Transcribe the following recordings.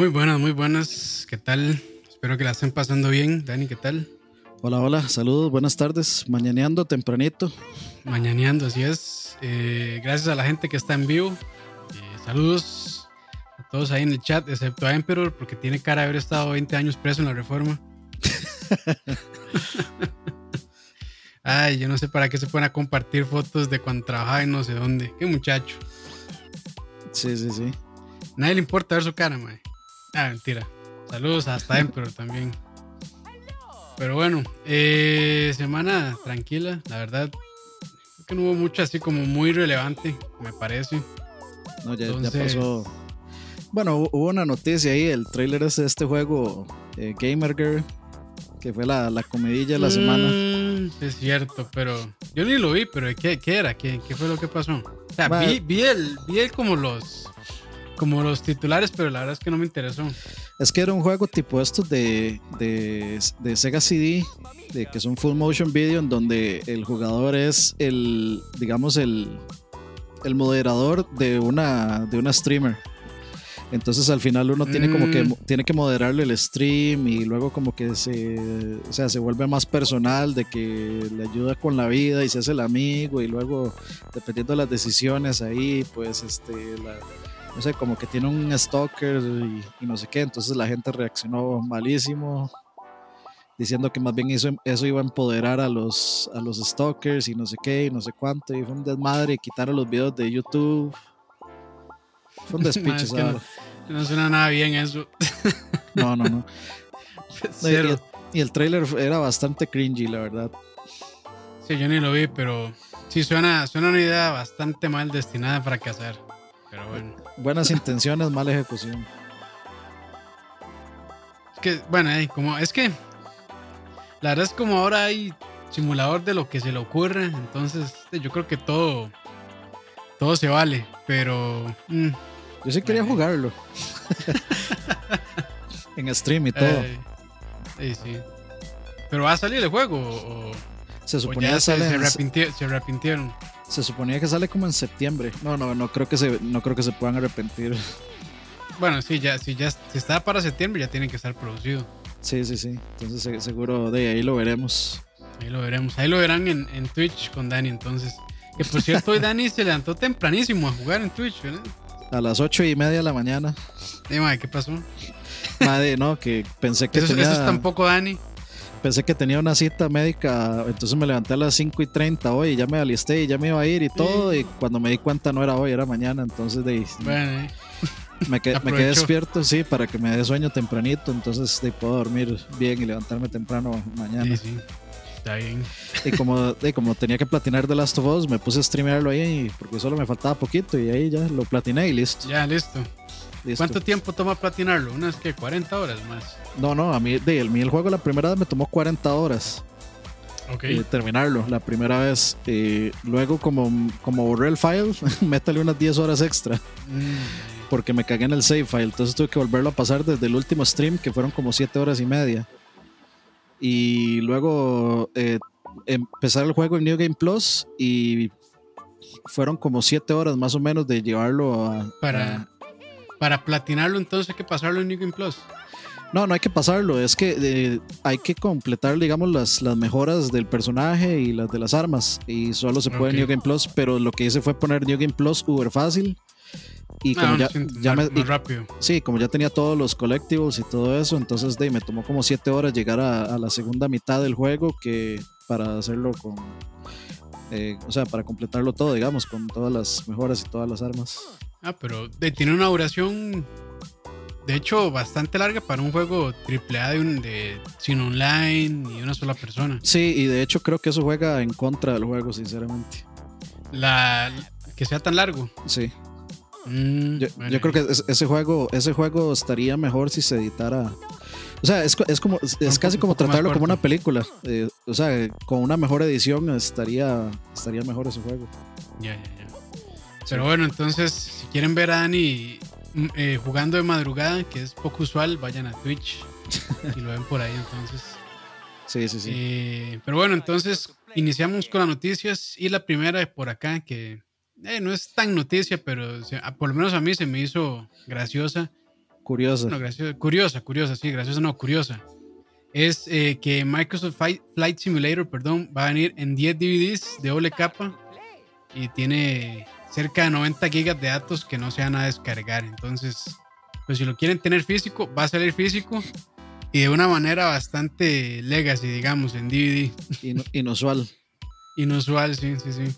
Muy buenas, muy buenas. ¿Qué tal? Espero que la estén pasando bien. Dani, ¿qué tal? Hola, hola, saludos, buenas tardes. Mañaneando tempranito. Mañaneando, así es. Eh, gracias a la gente que está en vivo. Eh, saludos a todos ahí en el chat, excepto a Emperor, porque tiene cara de haber estado 20 años preso en la reforma. Ay, yo no sé para qué se pueden a compartir fotos de cuando trabajaba en no sé dónde. Qué muchacho. Sí, sí, sí. Nadie le importa ver su cara, mae. Ah, mentira. Saludos hasta Emperor también. Pero bueno, eh, semana tranquila, la verdad. Creo que no hubo mucho así como muy relevante, me parece. No, ya, ya pasó. Bueno, hubo una noticia ahí, el trailer es de este juego eh, Gamer Girl, que fue la, la comidilla de la semana. Mm, es cierto, pero yo ni lo vi, pero ¿qué, qué era? ¿Qué, ¿Qué, fue lo que pasó? O sea, vi, vi, el, vi el como los como los titulares, pero la verdad es que no me interesó. Es que era un juego tipo estos de, de, de Sega CD, de que es un full motion video en donde el jugador es el, digamos, el, el moderador de una, de una streamer. Entonces al final uno tiene como que Mm. tiene que moderarle el stream y luego como que se, o sea, se vuelve más personal de que le ayuda con la vida y se hace el amigo y luego dependiendo de las decisiones ahí pues este la- no sé, como que tiene un stalker y, y no sé qué, entonces la gente reaccionó malísimo, diciendo que más bien eso, eso iba a empoderar a los, a los stalkers y no sé qué, y no sé cuánto, y fue un desmadre, quitaron los videos de YouTube. Fue un despiche, es que esa no, suena nada bien eso. No, no, no. No, y, Cero. y el trailer era bastante cringy, la verdad. Sí, yo ni lo vi, pero sí suena, suena una idea bastante mal destinada a fracasar. Bueno. Buenas intenciones, mala ejecución. Es que, bueno, eh, como, es que la verdad es como ahora hay simulador de lo que se le ocurre, entonces yo creo que todo, todo se vale, pero mm, Yo sí quería jugarlo. en stream y todo. eh, sí, sí. Pero va a salir el juego o, se suponía que se, se arrepintieron. Se suponía que sale como en septiembre. No, no, no creo que se, no creo que se puedan arrepentir. Bueno, sí, ya, si ya si está para septiembre ya tiene que estar producido. Sí, sí, sí. Entonces se- seguro de ahí lo veremos. Ahí lo veremos. Ahí lo verán en, en Twitch con Dani entonces. Que por cierto, hoy Dani se levantó tempranísimo a jugar en Twitch, ¿verdad? A las ocho y media de la mañana. Eh, madre, ¿qué pasó? Madre, no, que pensé que Eso, tenía, eso es tampoco Dani. Pensé que tenía una cita médica, entonces me levanté a las 5 y 30 hoy y ya me alisté y ya me iba a ir y todo. Y cuando me di cuenta no era hoy, era mañana. Entonces de, ahí Bueno, eh. me, quedé, me quedé aprovechó. despierto, sí, para que me dé sueño tempranito. Entonces de, puedo dormir bien y levantarme temprano mañana. Sí, sí. Está bien. Y como, y como tenía que platinar The Last of Us, me puse a streamearlo ahí porque solo me faltaba poquito y ahí ya lo platiné y listo. Ya, listo. Listo. ¿Cuánto tiempo toma platinarlo? Unas que 40 horas más. No, no, a mí, de, el, mí el juego la primera vez me tomó 40 horas Ok. eh, terminarlo, la primera vez. Eh, luego como, como borré el file, métale unas 10 horas extra Mm, porque me cagué en el save file. Entonces tuve que volverlo a pasar desde el último stream que fueron como 7 horas y media. Y luego eh, empezar el juego en New Game Plus y fueron como 7 horas más o menos de llevarlo a... para, a- para platinarlo, entonces hay que pasarlo en New Game Plus. No, no hay que pasarlo, es que eh, hay que completar, digamos, las, las mejoras del personaje y las de las armas. Y solo se puede en Ok. New Game Plus, pero lo que hice fue poner New Game Plus uber fácil. Y como Ah, ya, ya me, y- rápido. sí, como ya tenía todos los collectibles y todo eso, entonces de, me tomó como 7 horas llegar a, a la segunda mitad del juego que para hacerlo con... eh, o sea, para completarlo todo, digamos, con todas las mejoras y todas las armas. Ah, pero de- tiene una duración, de hecho, bastante larga para un juego AAA de, un, de sin online y una sola persona. Sí, y de hecho creo que eso juega en contra del juego, sinceramente. La, que sea tan largo. Sí. Mm, Yo, bueno, yo creo que es- ese juego, ese juego estaría mejor si se editara. O sea, es, es como es, Un casi poco- como tratarlo como una película. Eh, o sea, con una mejor edición estaría estaría mejor ese juego. Ya, ya, ya. Pero bueno, entonces, si quieren ver a Dani mm, eh, jugando de madrugada, que es poco usual, vayan a Twitch y lo ven por ahí entonces. Sí, sí, sí. Eh, pero bueno, entonces iniciamos con las noticias y la primera por acá, que eh, no es tan noticia, pero se- a- por lo menos a mí se me hizo graciosa. curiosa. No, graciosa, curiosa, curiosa, sí, graciosa, no, curiosa. Es eh, que Microsoft Flight Simulator, perdón, va a venir en 10 DVDs de doble capa y tiene cerca de 90 gigas de datos que no se van a descargar. Entonces, pues si lo quieren tener físico, va a salir físico y de una manera bastante legacy, digamos, en DVD. inusual. Inusual, sí, sí, sí.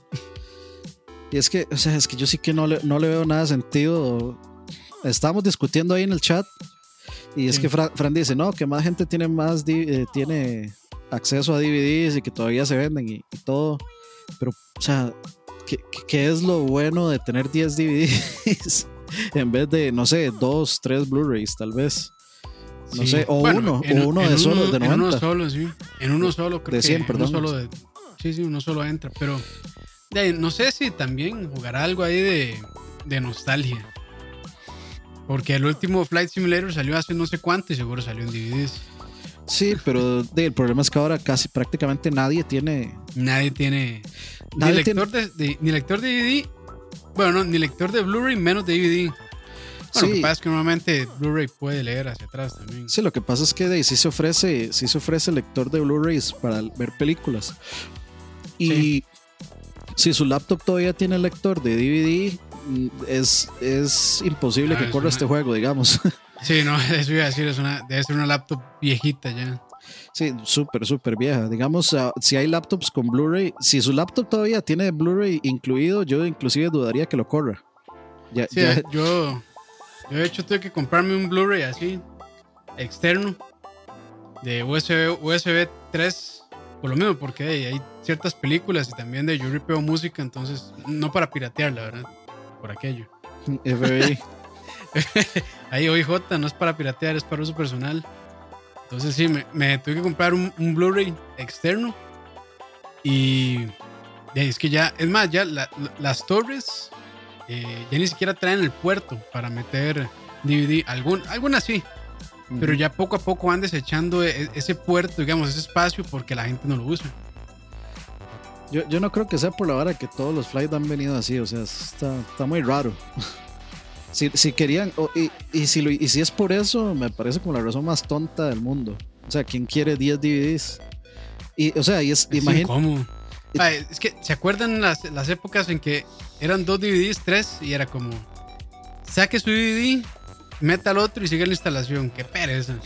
Y es que, o sea, es que yo sí que no le, no le veo nada sentido. Estábamos discutiendo ahí en el chat y es que Fran, dice, no, que más gente tiene más eh, tiene acceso a DVDs y que todavía se venden y, todo. Pero, o sea, ¿qué, ¿qué, es lo bueno de tener 10 DVDs en vez de, no sé, dos, tres Blu-rays tal vez? No sé, o uno, o uno de solo, de 90. En uno solo, sí. En uno solo, creo de 100, perdón. solo de, sí, sí, uno solo entra. Pero no sé si también jugará algo ahí de, de nostalgia. Porque el último Flight Simulator salió hace no sé cuánto y seguro salió en DVDs. Sí, pero el problema es que ahora casi prácticamente nadie tiene. Nadie tiene. Ni, lector De, ni lector de DVD. Bueno, no, ni lector de Blu-ray, menos de DVD. Bueno, lo que pasa es que normalmente Blu-ray puede leer hacia atrás también. Sí, lo que pasa es que de, sí se ofrece, sí se ofrece lector de Blu-rays para ver películas. Y si su laptop todavía tiene lector de DVD, es, es imposible que ah, corra este juego, digamos. Sí, no, eso iba a decir, es una, debe ser una laptop viejita ya. Sí, súper, súper vieja. Digamos, ah, si hay laptops con Blu-ray, si su laptop todavía tiene Blu-ray incluido, yo inclusive dudaría que lo corra. Ya, sí, Yo, yo de hecho tuve que comprarme un Blu-ray así, externo, de USB, USB 3, por lo mismo, porque hay ciertas películas y también de yo ripeo música, entonces no para piratear, la verdad, por aquello. FBI. Ahí OIJ no es para piratear, es para uso personal. Entonces sí, me, tuve que comprar un, Blu-ray externo y es que ya, es más, ya las torres eh, ya ni siquiera traen el puerto para meter DVD, algún, algunas sí, pero ya poco a poco van desechando e, ese puerto, digamos, ese espacio porque la gente no lo usa. Yo, yo no creo que sea por la hora que todos los flights han venido así, o sea, está, está muy raro. si, si, querían, y, y, si y si es por eso, me parece como la razón más tonta del mundo. O sea, ¿quién quiere 10 DVDs? Y, o sea, y es, imagínate. ¿Cómo? es que, ¿se acuerdan las, las épocas en que eran dos DVDs, tres, y era como, saque su DVD, meta al otro y sigue la instalación? Qué pereza.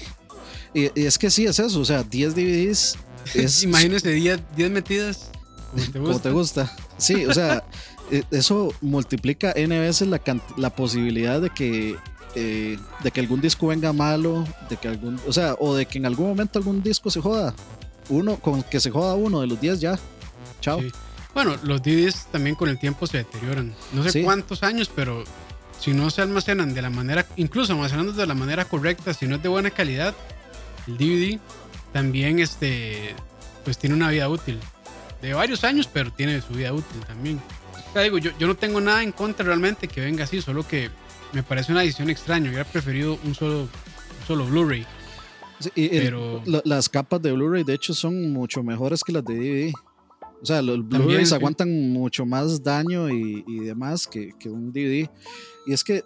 Y, y es que sí es eso, o sea, 10 DVDs. Es, Imagínese 10 metidas como te gusta. Sí, o sea, eso multiplica N veces la, la posibilidad de que, eh, de que algún disco venga malo, de que algún, o sea, o de que en algún momento algún disco se joda. Uno, con que se joda uno de los 10 ya. Chao. Bueno, los DVDs también con el tiempo se deterioran. No sé cuántos años, pero si no se almacenan de la manera, incluso almacenando de la manera correcta, si no es de buena calidad, el DVD también este, pues tiene una vida útil de varios años, pero tiene su vida útil también. Digo, yo, yo no tengo nada en contra realmente que venga así, solo que me parece una edición extraña. Hubiera preferido un solo, solo Blu-ray. pero... las capas de Blu-ray, de hecho, son mucho mejores que las de DVD. O sea, los Blu-rays aguantan mucho más daño y, y demás que, que, un DVD. Y es que,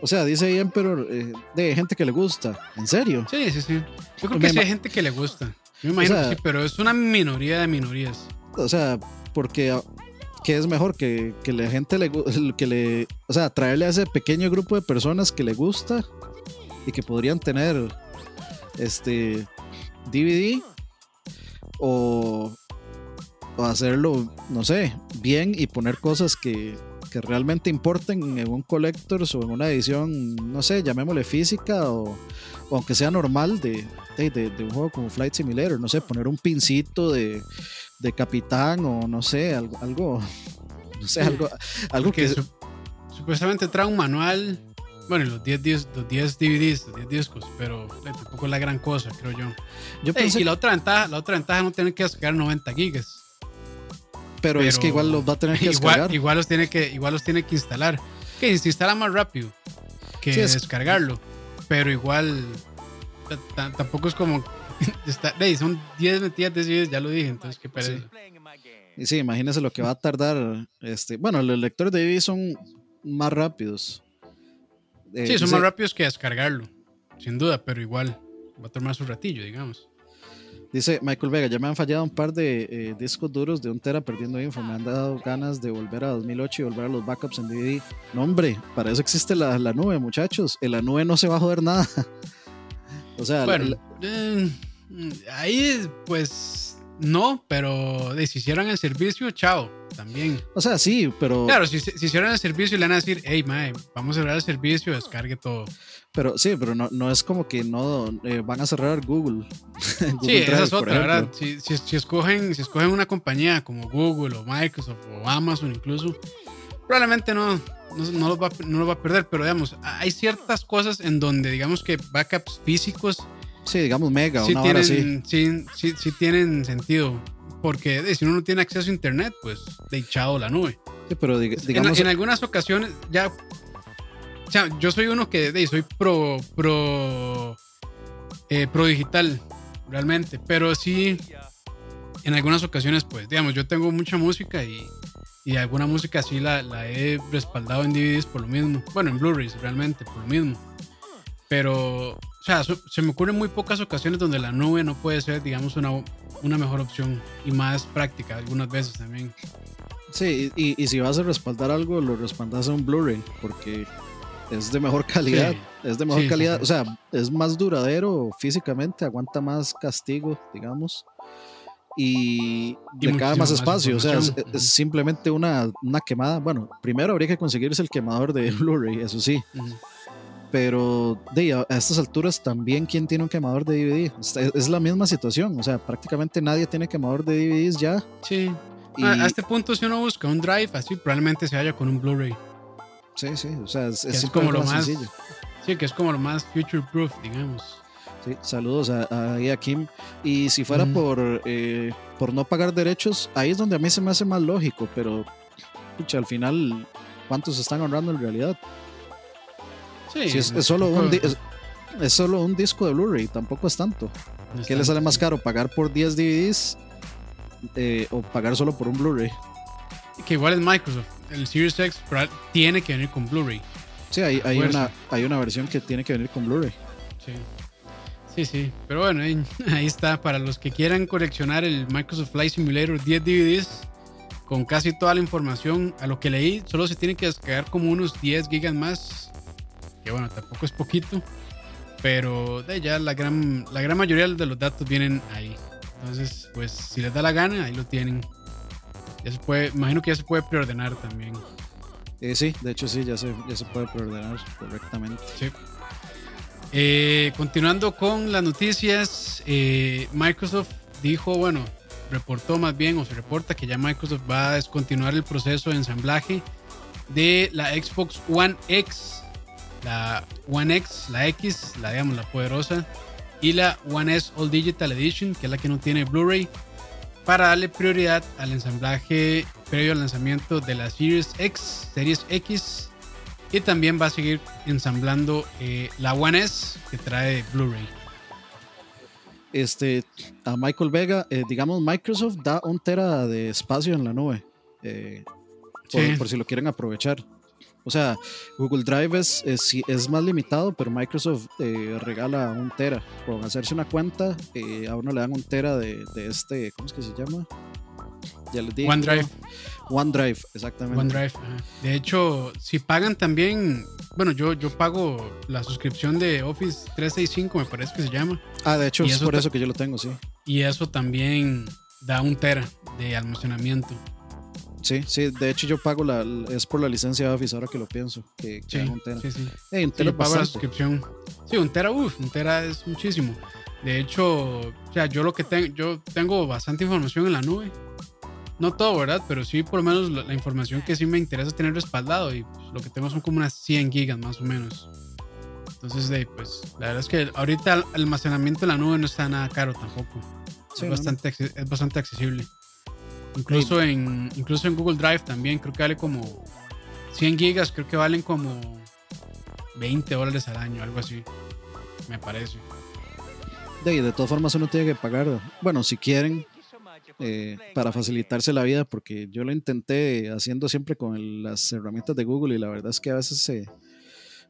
o sea, dice bien, pero eh, de gente que le gusta. ¿En serio? Sí, sí, sí. Yo creo que sí hay gente que le gusta. Yo me imagino que sí, pero es una minoría de minorías o sea, porque ¿qué es mejor que, que la gente le que le, o sea, traerle a ese pequeño grupo de personas que le gusta y que podrían tener este DVD o, o hacerlo, no sé, bien y poner cosas que, que realmente importen en un collector o en una edición, no sé, llamémosle física o, aunque sea normal de, de, de, un juego como Flight Simulator, no sé, poner un pincito de, de capitán o no sé, algo, algo no sé, algo, algo que... supuestamente trae un manual, bueno, los 10, los 10 DVDs, los 10 discos, pero tampoco es la gran cosa, creo yo. yo y la otra ventaja, la otra ventaja no tiene que descargar 90 gigas. Pero, es que igual los va a tener que descargar. Igual los tiene que, igual los tiene que instalar. Que se instala más rápido que descargarlo. Pero igual tampoco es como Está, son 10 metidas de CDs, ya lo dije, entonces qué pereza. Y sí, imagínese lo que va a tardar. Este, bueno, los lectores de DVD son más rápidos. Eh, sí, son más rápidos que descargarlo. sin duda, pero igual va a tomar su ratillo, digamos. Dice Michael Vega, ya me han fallado un par de eh, discos duros de un tera perdiendo info. Me han dado ganas de volver a 2008 y volver a los backups en DVD. No, hombre, para eso existe la, la nube, muchachos. En la nube no se va a joder nada. o sea, Bueno, la- eh, ahí pues no, pero si hicieran el servicio, chao, también. o sea, sí, pero, Claro, si, si hicieran el servicio le van a decir, hey, mae, vamos a cerrar el servicio, descargue todo. pero sí, pero no, no es como que no eh, van a cerrar Google. Google Sí, esa es otra. ¿verdad? Si, si, si escogen, si escogen una compañía como Google o Microsoft o Amazon incluso, probablemente no, no, no los va, a- no los va a perder, pero digamos, hay ciertas cosas en donde digamos que backups físicos Sí, digamos Mega, sí una hora así. tienen, sí, sí, sí tienen sentido. Porque si uno no tiene acceso a internet, pues de echado la nube. Sí, pero dig- En- digamos, en, algunas ocasiones ya. O sea, yo soy uno que de, soy pro. pro. eh, pro digital, realmente. Pero sí. En algunas ocasiones, pues, digamos, yo tengo mucha música y. Y alguna música sí la, la he respaldado en DVDs por lo mismo. Bueno, en Blu-rays realmente, por lo mismo. Pero, o sea, so- se me ocurren muy pocas ocasiones donde la nube no puede ser, digamos, una, una mejor opción y más práctica algunas veces también. sí, y, y si vas a respaldar algo, lo respaldas a un Blu-ray, porque es de mejor calidad. Sí. Es de mejor Sí, calidad, sí. o sea, es más duradero físicamente, aguanta más castigo, digamos. Y Y le cabe más espacio, o sea, es, es simplemente una, una quemada. Bueno, primero habría que conseguirse el quemador de Blu-ray, eso sí, Ujú. Pero de, a, a estas alturas también, ¿quién tiene un quemador de DVD? Es, es la misma situación, o sea, prácticamente nadie tiene quemador de DVDs ya. Sí. Y, A, a este punto, si uno busca un drive así, probablemente se vaya con un Blu-ray. sí, sí, o sea, es, es como lo más sencillo. Sí, que es como lo más future proof, digamos. Sí, saludos a, Kim. Y si fuera Ujú. por, eh, por no pagar derechos, ahí es donde a mí se me hace más lógico, pero pucha, al final, ¿cuántos se están ahorrando en realidad? Sí. Si es, es solo un, es, es solo un disco de Blu-ray, tampoco es tanto. no ¿Qué le sale más caro? ¿Pagar por 10 DVDs eh, o pagar solo por un Blu-ray? Que igual es Microsoft. El Series X tiene que venir con Blu-ray. Sí, hay, hay, una, hay una versión que tiene que venir con Blu-ray. Sí. Sí, sí. Pero bueno, ahí, ahí está. Para los que quieran coleccionar el Microsoft Flight Simulator 10 DVDs con casi toda la información, a lo que leí, solo se tiene que descargar como unos 10 gigas más. Que bueno, tampoco es poquito. Pero de ya la gran, la gran mayoría de los datos vienen ahí. Entonces, pues si les da la gana, ahí lo tienen. Ya se puede, imagino que ya se puede preordenar también. Eh, sí, de hecho sí, ya se, ya se puede preordenar correctamente. Sí. Eh, continuando con las noticias, eh, Microsoft dijo, bueno, reportó más bien, o se reporta que ya Microsoft va a descontinuar el proceso de ensamblaje de la Xbox One X, la One X, la X, la digamos la poderosa, y la One S All Digital Edition, que es la que no tiene Blu-ray, para darle prioridad al ensamblaje previo al lanzamiento de la Series X, Series X y también va a seguir ensamblando eh, la One S que trae Blu-ray. este, a Michael Vega, eh, digamos, Microsoft da un tera de espacio en la nube, eh, por, Sí. por si lo quieren aprovechar. O sea, Google Drive es, es, es más limitado, pero Microsoft eh, regala un tera. Con hacerse una cuenta, eh, a uno le dan un tera de, de este, ¿cómo es que se llama? Ya les digo. OneDrive. OneDrive, exactamente. OneDrive. De hecho, si pagan también, bueno, yo, yo pago la suscripción de Office 365, me parece que se llama, Ah, de hecho, Y es eso por eso que yo lo tengo, sí. y eso también da un tera de almacenamiento. Sí, sí, de hecho yo pago la, es por la licencia de Office ahora que lo pienso, que, que Sí, un tera. sí, sí. Un Sí, tera es pago la suscripción. Sí, un tera, uff, un tera es muchísimo. De hecho, o sea, yo lo que tengo, yo tengo bastante información en la nube. No todo, ¿verdad? Pero sí, por lo menos la, la información que sí me interesa tener respaldado. Y pues, lo que tengo son como unas 100 gigas más o menos. Entonces, de, pues, la verdad es que ahorita el almacenamiento en la nube no está nada caro tampoco. Sí, es, ¿no? bastante, acce- es bastante accesible. Incluso en, incluso en Google Drive también creo que vale como 100 gigas, creo que valen como 20 dólares al año, algo así. Me parece. De, de todas formas uno tiene que pagar, bueno, si quieren, eh, para facilitarse la vida, porque yo lo intenté haciendo siempre con el- las herramientas de Google y la verdad es que a veces se,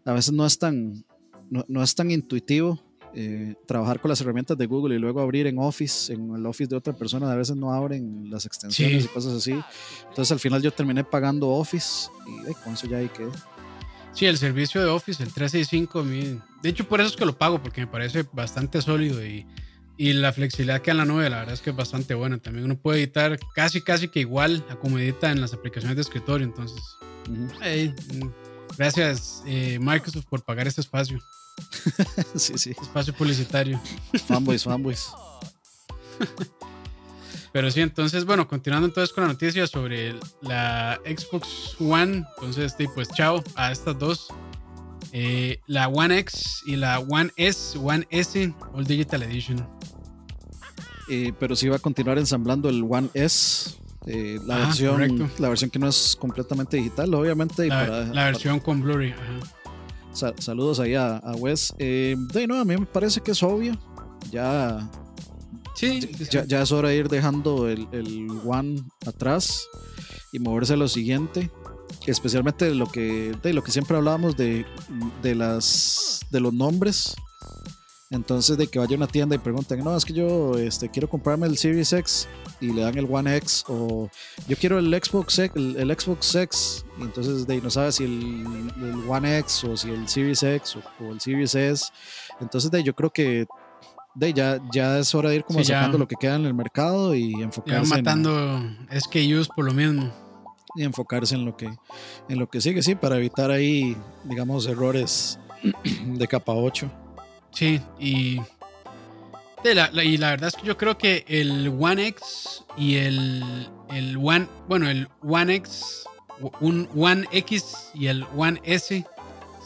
a veces no es tan, no, no es tan intuitivo eh, trabajar con las herramientas de Google y luego abrir en Office, en el Office de otra persona, a veces no abren las extensiones Sí. y cosas así. Entonces al final yo terminé pagando Office y eh, con eso ya ahí quedé. Sí, el servicio de Office, el 365, a mí- de hecho por eso es que lo pago, porque me parece bastante sólido y, y la flexibilidad que da en la nube, la verdad es que es bastante buena. También uno puede editar casi, casi que igual a como edita en las aplicaciones de escritorio. Entonces, hey, mm, gracias eh, Microsoft por pagar este espacio, sí, sí. espacio publicitario. Fanboys, fanboys. Pero sí, entonces, bueno, continuando entonces con la noticia sobre la Xbox One, entonces, pues chao a estas dos. Eh, la One X y la One S, One S, All Digital Edition. Eh, pero sí va a continuar ensamblando el One S. eh, la, versión, correcto. la versión que no es completamente digital, obviamente. y La, para- la versión con Blu-ray. Sa- saludos ahí a, a Wes. Eh, de no, a mí me parece que es obvio. Ya, sí. ya, ya es hora de ir dejando el, el One atrás y moverse a lo siguiente. Especialmente de lo que, de lo que siempre hablábamos de, de, las, de los nombres. Entonces, de que vaya a una tienda y pregunten, no, es que yo este, quiero comprarme el Series X y le dan el One X, o yo quiero el Xbox X, el, el Xbox X, y entonces de ahí no sabe si el, el One X o si el Series X o, o el Series S. Entonces, de ahí yo creo que de ahí ya, ya es hora de ir como Sí, ya. sacando lo que queda en el mercado y Ya enfocarse, en, matando SKUs por lo mismo. y enfocarse en lo que en lo que sigue, sí, para evitar ahí, digamos, errores de capa 8. Sí, y, la- y la verdad es que yo creo que el One X y el, el One, bueno, el One X, un One X y el One S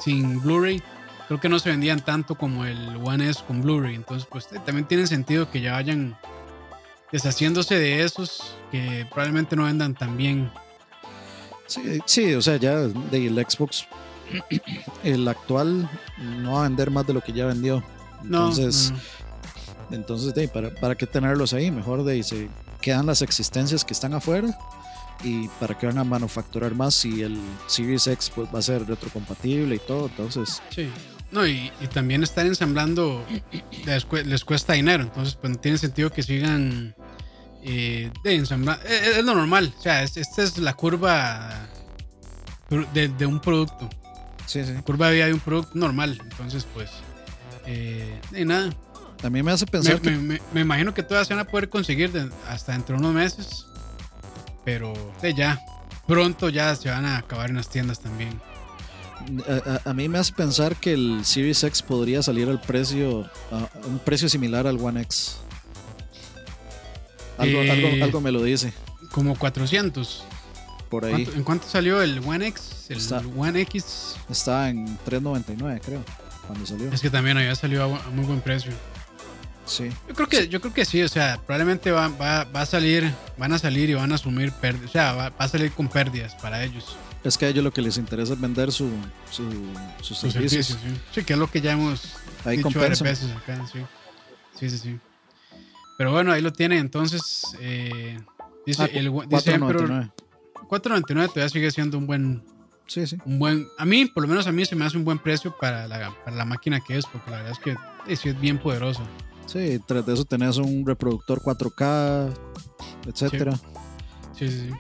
sin Blu-ray, creo que no se vendían tanto como el One S con Blu-ray. Entonces, pues eh, también tiene sentido que ya vayan deshaciéndose de esos que probablemente no vendan tan bien. Sí, sí, o sea, ya de el Xbox, el actual, no va a vender más de lo que ya vendió. Entonces, no, no. entonces de, para, para qué tenerlos ahí, mejor de se quedan las existencias que están afuera y para que van a manufacturar más si el Series X pues, va a ser retrocompatible y todo. Entonces, Sí. No, y, y también estar ensamblando les, cue- les cuesta dinero, entonces pues no tiene sentido que sigan eh, de ensamblar. Es, es lo normal, o sea, es- esta es la curva de, de un producto, sí, sí. curva de vida de un producto normal, entonces pues eh, de nada. Mí me hace Me, pensar que me- me- me imagino que todas se van a poder conseguir de- hasta dentro de unos meses, pero ya, pronto ya se van a acabar en las tiendas también. A, a- a mí me hace pensar que el Series X podría salir al precio, a un precio similar al One X. Algo, Eh, algo, algo me lo dice Como 400. Por ahí. ¿Cuánto- ¿En cuánto salió el One X? El Está- One X. Está en 3.99 creo, cuando salió. Es que también había salido a, muy buen precio. Sí, Yo creo que, yo creo que sí, o sea, probablemente va, va, va a salir, van a salir y van a asumir pérdidas. O sea, va, va a salir con pérdidas para ellos. es que a ellos lo que les interesa es vender su, su, sus Sus servicios. servicios, sí. Sí, que es lo que ya hemos Ahí dicho varias veces acá, sí. Sí, sí, sí. Pero bueno, ahí lo tienen. Entonces, eh, dice, Ah, el, dice Emperor 4.99. 4.99 todavía sigue siendo un buen, Sí, sí. un buen, a mí, por lo menos a mí se me hace un buen precio para la, para la máquina que es, porque la verdad es que sí es bien poderosa. Sí, tras de eso tenés un reproductor 4K, etcétera. Sí, sí, sí.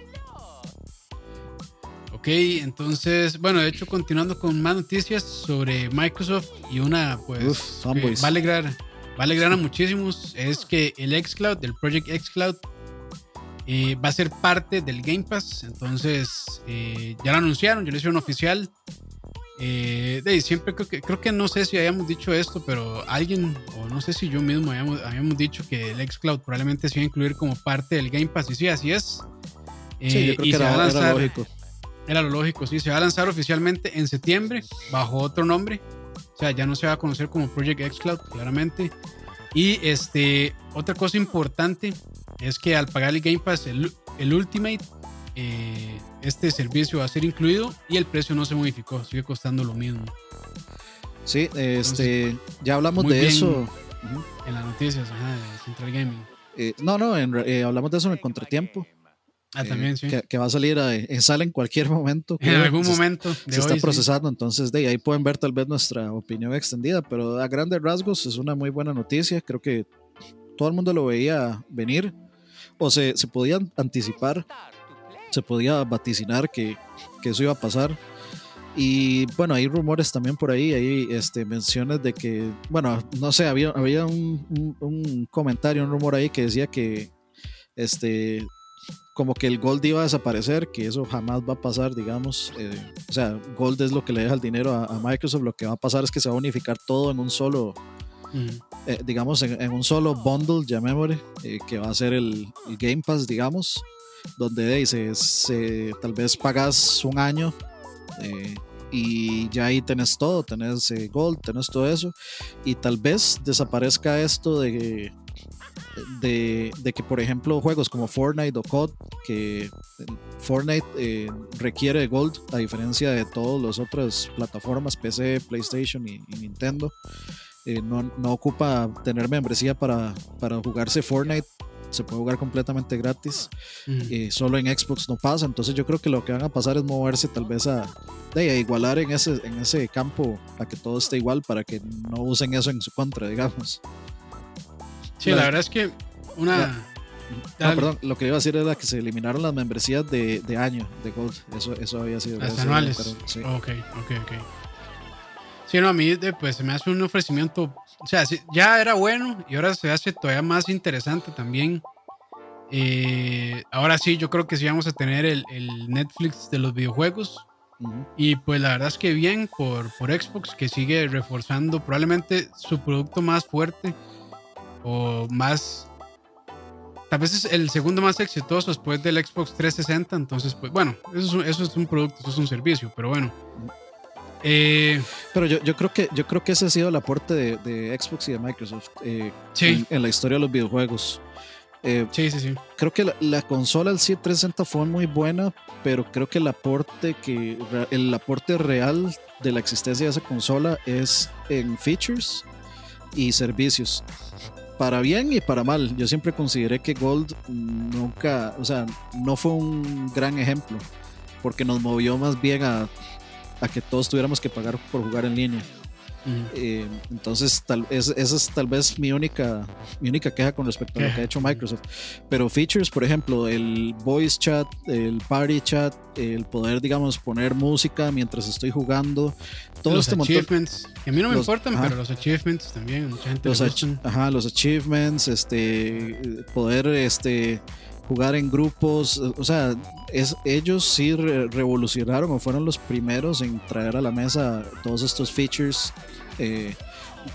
Ok, entonces, bueno, de hecho, continuando con más noticias sobre Microsoft y una, pues, Uf, va a alegrar, va a alegrar a muchísimos, es que el xCloud, el Project xCloud, eh, va a ser parte del Game Pass. Entonces, eh, ya lo anunciaron, ya lo hicieron oficial. Eh, de siempre creo que, creo que no sé si habíamos dicho esto, pero alguien, o no sé si yo mismo habíamos, habíamos dicho que el xCloud probablemente se iba a incluir como parte del Game Pass. Y sí, así es. Sí, Eh, yo creo y que se va a era, era lanzar- lógico. era lo lógico, sí. Se va a lanzar oficialmente en septiembre bajo otro nombre. O sea, ya no se va a conocer como Project xCloud, claramente. Y este, otra cosa importante es que al pagar el Game Pass, el, el Ultimate, eh, este servicio va a ser incluido y el precio no se modificó, sigue costando lo mismo. Sí, este, ya hablamos de eso. En las noticias ajá, de Central Gaming. Eh, no, no, en eh, hablamos de eso en el contratiempo. Ah, también, sí. Que, va a salir, a, sale en cualquier momento. En algún momento. se está procesando, entonces de ahí pueden ver tal vez nuestra opinión extendida, pero a grandes rasgos es una muy buena noticia. Creo que todo el mundo lo veía venir o se, se podía anticipar, se podía vaticinar que, que eso iba a pasar. Y bueno, hay rumores también por ahí, hay este, menciones de que, bueno, no sé, había, había un, un, comentario, un rumor ahí que decía que este, como que el Gold iba a desaparecer, que eso jamás va a pasar, digamos. Eh, o sea, Gold es lo que le deja el dinero a, Microsoft, lo que va a pasar es que se va a unificar todo en un solo, eh, digamos, en, un solo bundle, llamémosle, eh, que va a ser el, Game Pass, digamos, donde se, tal vez pagas un año y ya ahí tenés todo, tenés Gold, tenés todo eso, y tal vez desaparezca esto de de, que, por ejemplo, juegos como Fortnite o COD, que Fortnite eh, requiere Gold, a diferencia de todas las otras plataformas, PC, PlayStation y, Nintendo. Eh, no, ocupa tener membresía para, para jugarse Fortnite se puede jugar completamente gratis. y solo en Xbox no pasa. Entonces yo creo que lo que van a pasar es moverse tal vez a, a igualar en ese, en ese campo a que todo esté igual para que no usen eso en su contra, digamos. Sí, la, verdad es que una... No, perdón, lo que iba a decir era que se eliminaron las membresías de, de año de Gold. Eso, eso había sido. Las anuales. sí. Ok, ok, ok. Sí, no, a mí pues se me hace un ofrecimiento, o sea, ya era bueno y ahora se hace todavía más interesante también. Eh, ahora sí, yo creo que sí vamos a tener el, el Netflix de los videojuegos. Y pues la verdad es que bien por, por Xbox que sigue reforzando probablemente su producto más fuerte o más tal vez es el segundo más exitoso después del Xbox 360 entonces pues bueno eso es un, eso es un producto eso es un servicio pero bueno eh, pero yo, yo, creo que yo creo que ese ha sido el aporte de, de Xbox y de Microsoft eh, en, la historia de los videojuegos eh, sí, sí, sí. Creo que la, la consola el 360 fue muy buena, pero creo que el aporte que el aporte real de la existencia de esa consola es en features y servicios para bien y para mal. Yo siempre consideré que Gold nunca, o sea, no fue un gran ejemplo, porque nos movió más bien a, a que todos tuviéramos que pagar por jugar en línea. Eh, entonces, tal, es, esa es tal vez mi única, mi única queja con respecto a lo que ha hecho Microsoft. Pero features, por ejemplo, el voice chat, el party chat, el poder, digamos, poner música mientras estoy jugando. Todo los este achievements, que a mí no me importan, pero los achievements también, mucha gente los, ajá, los achievements, este, poder, este jugar en grupos, o sea, es, ellos sí revolucionaron o fueron los primeros en traer a la mesa todos estos features eh,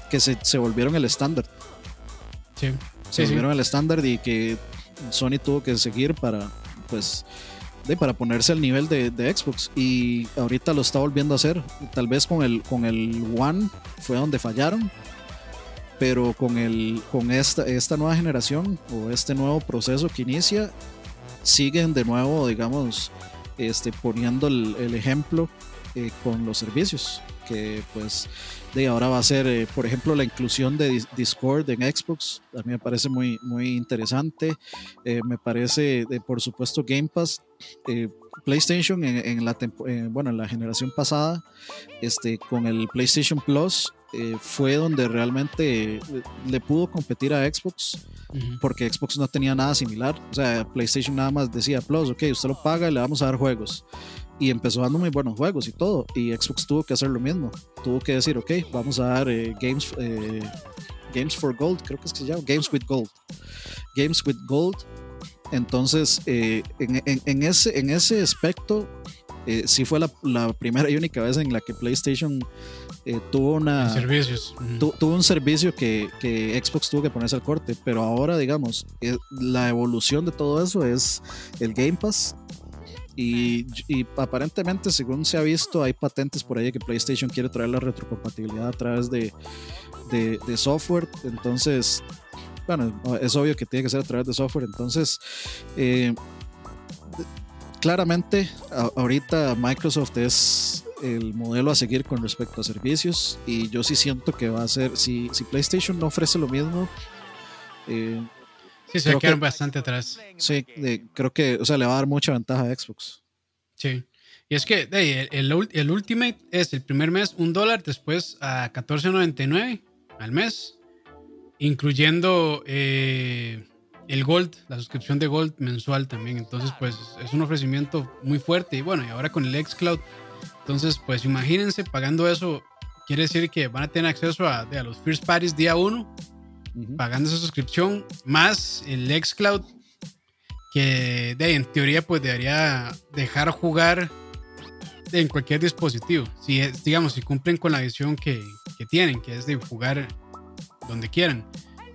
que se, se, volvieron el estándar. Sí. Se volvieron el estándar y que Sony tuvo que seguir para, pues, de, para ponerse al nivel de, de, Xbox y ahorita lo está volviendo a hacer. Tal vez con el, con el One fue donde fallaron pero con, el, con esta, esta nueva generación o este nuevo proceso que inicia, siguen de nuevo, digamos, este, poniendo el, ejemplo eh, con los servicios, que pues de ahora va a ser, eh, por ejemplo, la inclusión de Discord en Xbox, a mí me parece muy, muy interesante, eh, me parece, por supuesto, Game Pass. PlayStation en, la bueno en la generación pasada este con el PlayStation Plus eh, fue donde realmente eh, le pudo competir a Xbox, porque Xbox no tenía nada similar. O sea, PlayStation nada más decía Plus, ok, usted lo paga y le vamos a dar juegos. Y empezó dando muy buenos juegos y todo. Y Xbox tuvo que hacer lo mismo. Tuvo que decir, ok, vamos a dar eh, games, games for Gold, creo que es que se llama, Games with Gold. Games with Gold. Entonces, en, en, ese, en ese aspecto, sí fue la, la, primera y única vez en la que PlayStation eh, tuvo una servicios. tuvo un servicio que, que, Xbox tuvo que ponerse al corte, pero ahora digamos eh, la evolución de todo eso es el Game Pass. Y, y, aparentemente según se ha visto hay patentes por ahí que PlayStation quiere traer la retrocompatibilidad a través de, de, de software, entonces bueno es obvio que tiene que ser a través de software, entonces eh, claramente ahorita Microsoft es el modelo a seguir con respecto a servicios y yo sí siento que va a ser, si, si PlayStation no ofrece lo mismo, eh, Sí, se quedaron bastante atrás. Sí, creo que, o sea, le va a dar mucha ventaja a Xbox. Sí. Y es que el, el, Ultimate es el primer mes un dólar, después a 14.99 al mes, incluyendo eh, el Gold, la suscripción de Gold mensual también. Entonces, pues es un ofrecimiento muy fuerte. Y bueno, y ahora con el Xcloud, entonces, pues imagínense pagando eso, quiere decir que van a tener acceso a, a los First Parties día 1, pagando esa suscripción, más el Xcloud, que de, en teoría pues debería dejar jugar en cualquier dispositivo. Si digamos, si cumplen con la visión que, que tienen, que es de jugar donde quieran.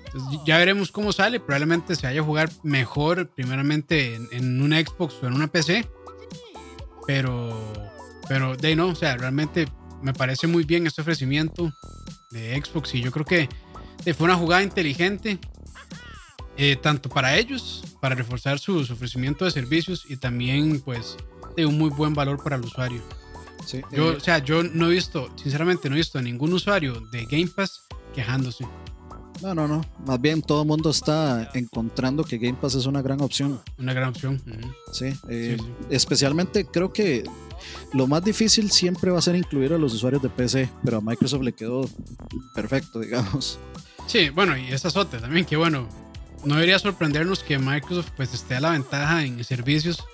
Entonces, ya veremos cómo sale. Probablemente se vaya a jugar mejor, primeramente en, en una Xbox o en una PC. Pero, pero de no, o sea, realmente me parece muy bien este ofrecimiento de Xbox y yo creo que fue una jugada inteligente, eh, tanto para ellos, para reforzar su, ofrecimiento de servicios y también pues de un muy buen valor para el usuario. yo, eh, o sea, yo no he visto, sinceramente no he visto a ningún usuario de Game Pass quejándose. No, no, no. Más bien todo el mundo está encontrando que Game Pass es una gran opción. Una gran opción. Eh, sí, Especialmente creo que lo más difícil siempre va a ser incluir a los usuarios de PC, pero a Microsoft le quedó perfecto, digamos. Sí, bueno, y esas otras también, que bueno, no debería sorprendernos que Microsoft pues esté a la ventaja en servicios,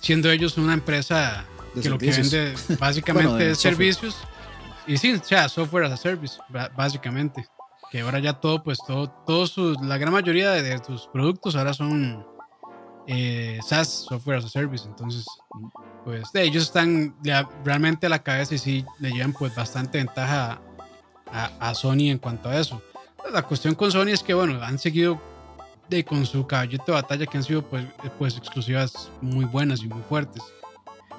siendo ellos una empresa que lo que vende básicamente es servicios. Y sí, o sea, software as a service, básicamente que ahora ya todo, pues todo, todos sus, la gran mayoría de, sus productos ahora son eh, SaaS, Software as a Service. Entonces, pues ellos están realmente a la cabeza y sí le llevan pues bastante ventaja a, a, Sony en cuanto a eso. La cuestión con Sony es que, bueno, han seguido de, con su caballito de batalla que han sido pues, pues exclusivas muy buenas y muy fuertes.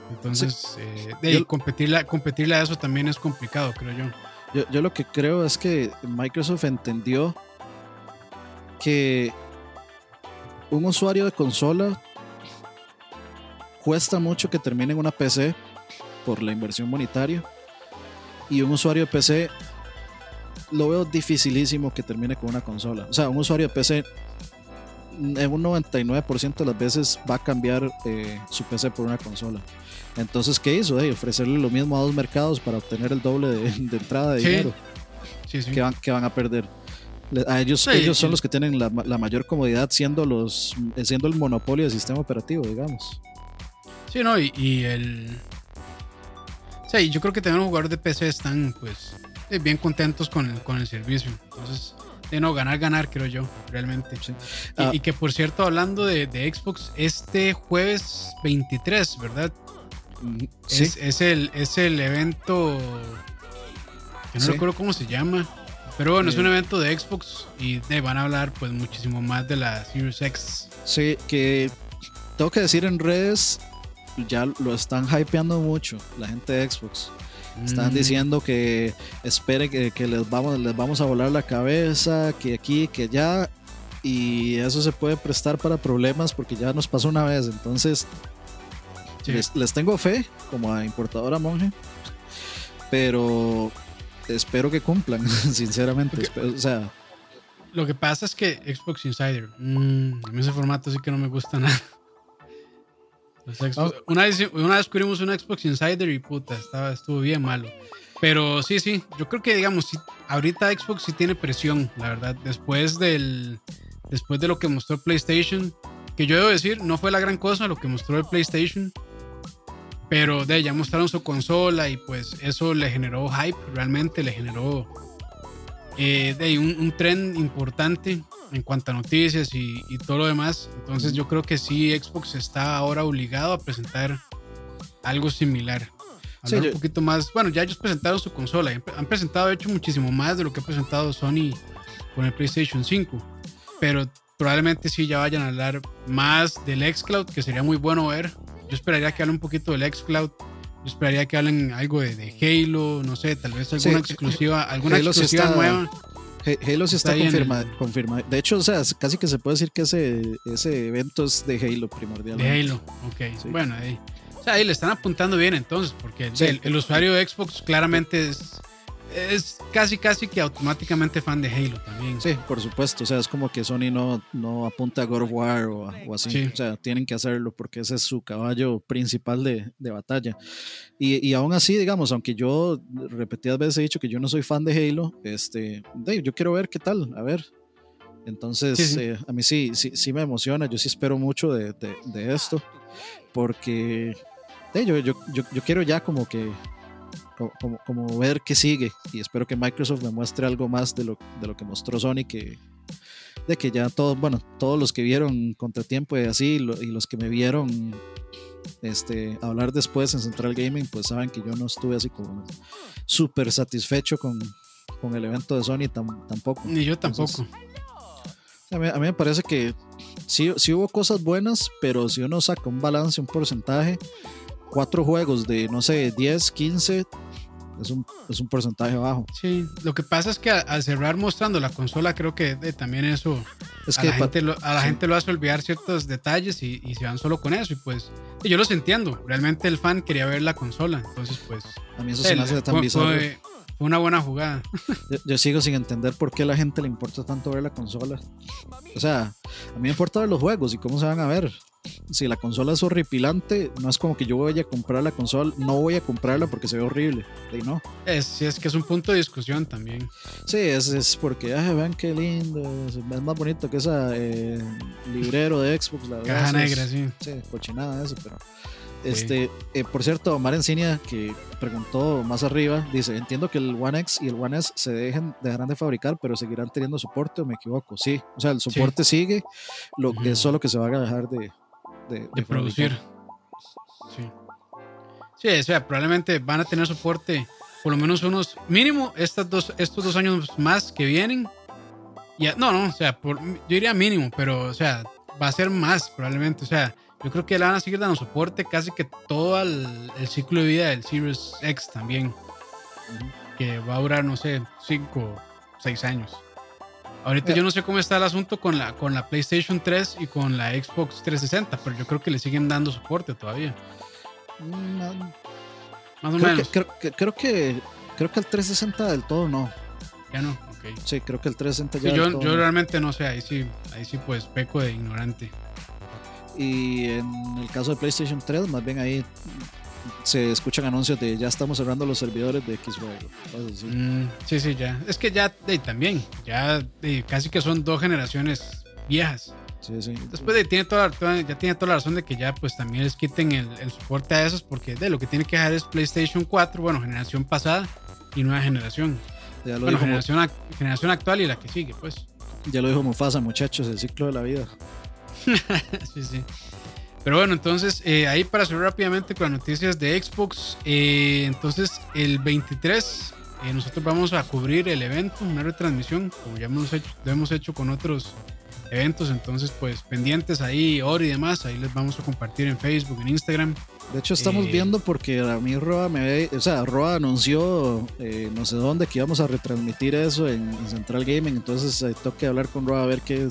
Entonces, eh, de, competirle, competirle a eso también es complicado, creo yo. Yo, lo que creo es que Microsoft entendió que un usuario de consola cuesta mucho que termine en una PC por la inversión monetaria y un usuario de PC lo veo dificilísimo que termine con una consola. O sea, un usuario de PC en un 99% de las veces va a cambiar eh, su PC por una consola. Entonces, ¿qué hizo? ofrecerle lo mismo a dos mercados para obtener el doble de, entrada de dinero Que, van, que van a perder. A ellos, ellos son los que tienen la, mayor comodidad siendo los siendo el monopolio del sistema operativo, digamos. Sí, no, y, el. Sí, yo creo que también los jugadores de PC están pues eh, bien contentos con el, con el servicio. Entonces, de no, ganar, ganar, creo yo, realmente. Ah. Y, que por cierto, hablando de, de, Xbox, este jueves 23, ¿verdad? Es, el, es el evento. Que no recuerdo cómo se llama. Pero bueno, es un evento de Xbox y van a hablar pues muchísimo más de la Series X. Sí, que tengo que decir en redes, ya lo están hypeando mucho la gente de Xbox. Están mm. diciendo que espere que, que, les, vamos, les vamos a volar la cabeza, que aquí, que ya. Y eso se puede prestar para problemas porque ya nos pasó una vez. Entonces, les, tengo fe como a importadora monje, pero espero que cumplan, sinceramente. o sea, lo que pasa es que Xbox Insider, mmm, a mí ese formato sí que no me gusta nada. Ah. una, vez, una descubrimos un Xbox Insider y puta, estaba, estuvo bien malo. Pero sí, sí, yo creo que digamos, ahorita Xbox sí tiene presión, la verdad. Después del, después de lo que mostró PlayStation, que yo debo decir, no fue la gran cosa lo que mostró el PlayStation. Pero de ya mostraron su consola y pues eso le generó hype, realmente le generó eh, de un, un tren importante en cuanto a noticias y, todo lo demás. Entonces yo creo que sí, Xbox está ahora obligado a presentar algo similar. Hablar un poquito más. Bueno, ya ellos presentaron su consola. Han presentado, de hecho, muchísimo más de lo que ha presentado Sony con el PlayStation 5. Pero probablemente sí ya vayan a hablar más del Xcloud, que sería muy bueno ver. Yo esperaría que hablen un poquito del Xcloud. Yo esperaría que hablen algo de, Halo, no sé, tal vez alguna exclusiva, alguna exclusiva nueva. Halo sí está, confirmado, De hecho, o sea, casi que se puede decir que ese, ese evento es de Halo primordialmente. De Halo, ok. Bueno, ahí, o sea, ahí le están apuntando bien entonces, porque el, usuario de Xbox claramente es es casi, casi que automáticamente fan de Halo también. Sí, por supuesto. O sea, es como que Sony no, no apunta a God of War o, o así. O sea, tienen que hacerlo porque ese es su caballo principal de, de batalla. Y, y, aún así, digamos, aunque yo repetidas veces he dicho que yo no soy fan de Halo, este, yo quiero ver qué tal, a ver. Entonces, sí, sí. Eh, a mí sí, sí, sí, me emociona. Yo sí espero mucho de, de, de esto porque yo, yo, yo, yo quiero ya como que como, como, ver qué sigue. Y espero que Microsoft me muestre algo más de lo, de lo que mostró Sony que de que ya todos bueno todos los que vieron Contratiempo y así lo, y los que me vieron este hablar después en Central Gaming pues saben que yo no estuve así como súper satisfecho con, con, el evento de Sony tam, tampoco. Ni yo tampoco. Entonces, a, mí, a mí me parece que sí, sí hubo cosas buenas pero si uno saca un balance un porcentaje cuatro juegos de, no sé, 10, 15, es un, es un porcentaje bajo. Sí, lo que pasa es que al cerrar mostrando la consola, creo que eh, también eso es a que la, gente lo, a la sí. gente lo hace olvidar ciertos detalles y, y, se van solo con eso. Y pues yo los entiendo. Realmente el fan quería ver la consola. Entonces, pues. A mí eso se me hace tan bizarro. Fue una buena jugada. Yo, yo, sigo sin entender por qué a la gente le importa tanto ver la consola. O sea, a mí me importa ver los juegos y cómo se van a ver si la consola es horripilante, no es como que yo voy a comprar la consola, no voy a comprarla porque se ve horrible, ¿sí, no? Es, es que es un punto de discusión también. Sí, es, es porque, ay, vean qué lindo, es, es más bonito que esa eh, librero de Xbox, la verdad. Caja negra, es, sí. Sí, cochinada eso, pero... Este, eh, por cierto, Omar Encinia, que preguntó más arriba, dice, entiendo que el One X y el One S se dejen, dejarán de fabricar, pero seguirán teniendo soporte o me equivoco. Sí, o sea, el soporte sí. sigue, lo que uh -huh. es solo que se va a dejar de, de, de, de producir. Sí. sí, o sea, probablemente van a tener soporte por lo menos unos, mínimo estas dos, estos dos años más que vienen. Ya, no, no, o sea, por, yo diría mínimo, pero, o sea, va a ser más probablemente, o sea, yo creo que le van a seguir dando soporte casi que todo el, el ciclo de vida del Series X también. Que va a durar, no sé, 5 o 6 años. Ahorita yo no sé cómo está el asunto con la, con la PlayStation 3 y con la Xbox 360, pero yo creo que le siguen dando soporte todavía. No, Más o creo menos. Que, creo, que, creo, que, creo que el 360 del todo no. Ya no, ok. Sí, creo que el 360 ya. Sí, yo, yo realmente no sé, ahí sí, ahí sí pues peco de ignorante. Y en el caso de PlayStation 3, más bien ahí se escuchan anuncios de ya estamos cerrando los servidores de Xbox. Sí. Mm, sí, sí, ya. Es que ya también, ya casi que son dos generaciones viejas. Sí, sí. Después de, tiene toda, toda, ya tiene toda la razón de que ya pues también les quiten el, el, soporte a esos porque de lo que tiene que dejar es PlayStation 4, bueno, generación pasada y nueva generación. Ya lo bueno, dijo, generación, generación actual y la que sigue, pues. Ya lo dijo Mufasa, muchachos, el ciclo de la vida. sí, sí. Pero bueno, entonces eh, ahí para cerrar rápidamente con las noticias de Xbox. Eh, entonces el 23 eh, nosotros vamos a cubrir el evento, una retransmisión, como ya hemos hecho, lo hemos hecho con otros eventos. Entonces pues pendientes ahí, hora y demás, ahí les vamos a compartir en Facebook, en Instagram. De hecho estamos Eh, viendo porque a mí Roa me o sea, Roa anunció eh, no sé dónde que íbamos a retransmitir eso en, en Central Gaming, entonces que hablar con Roa a ver qué,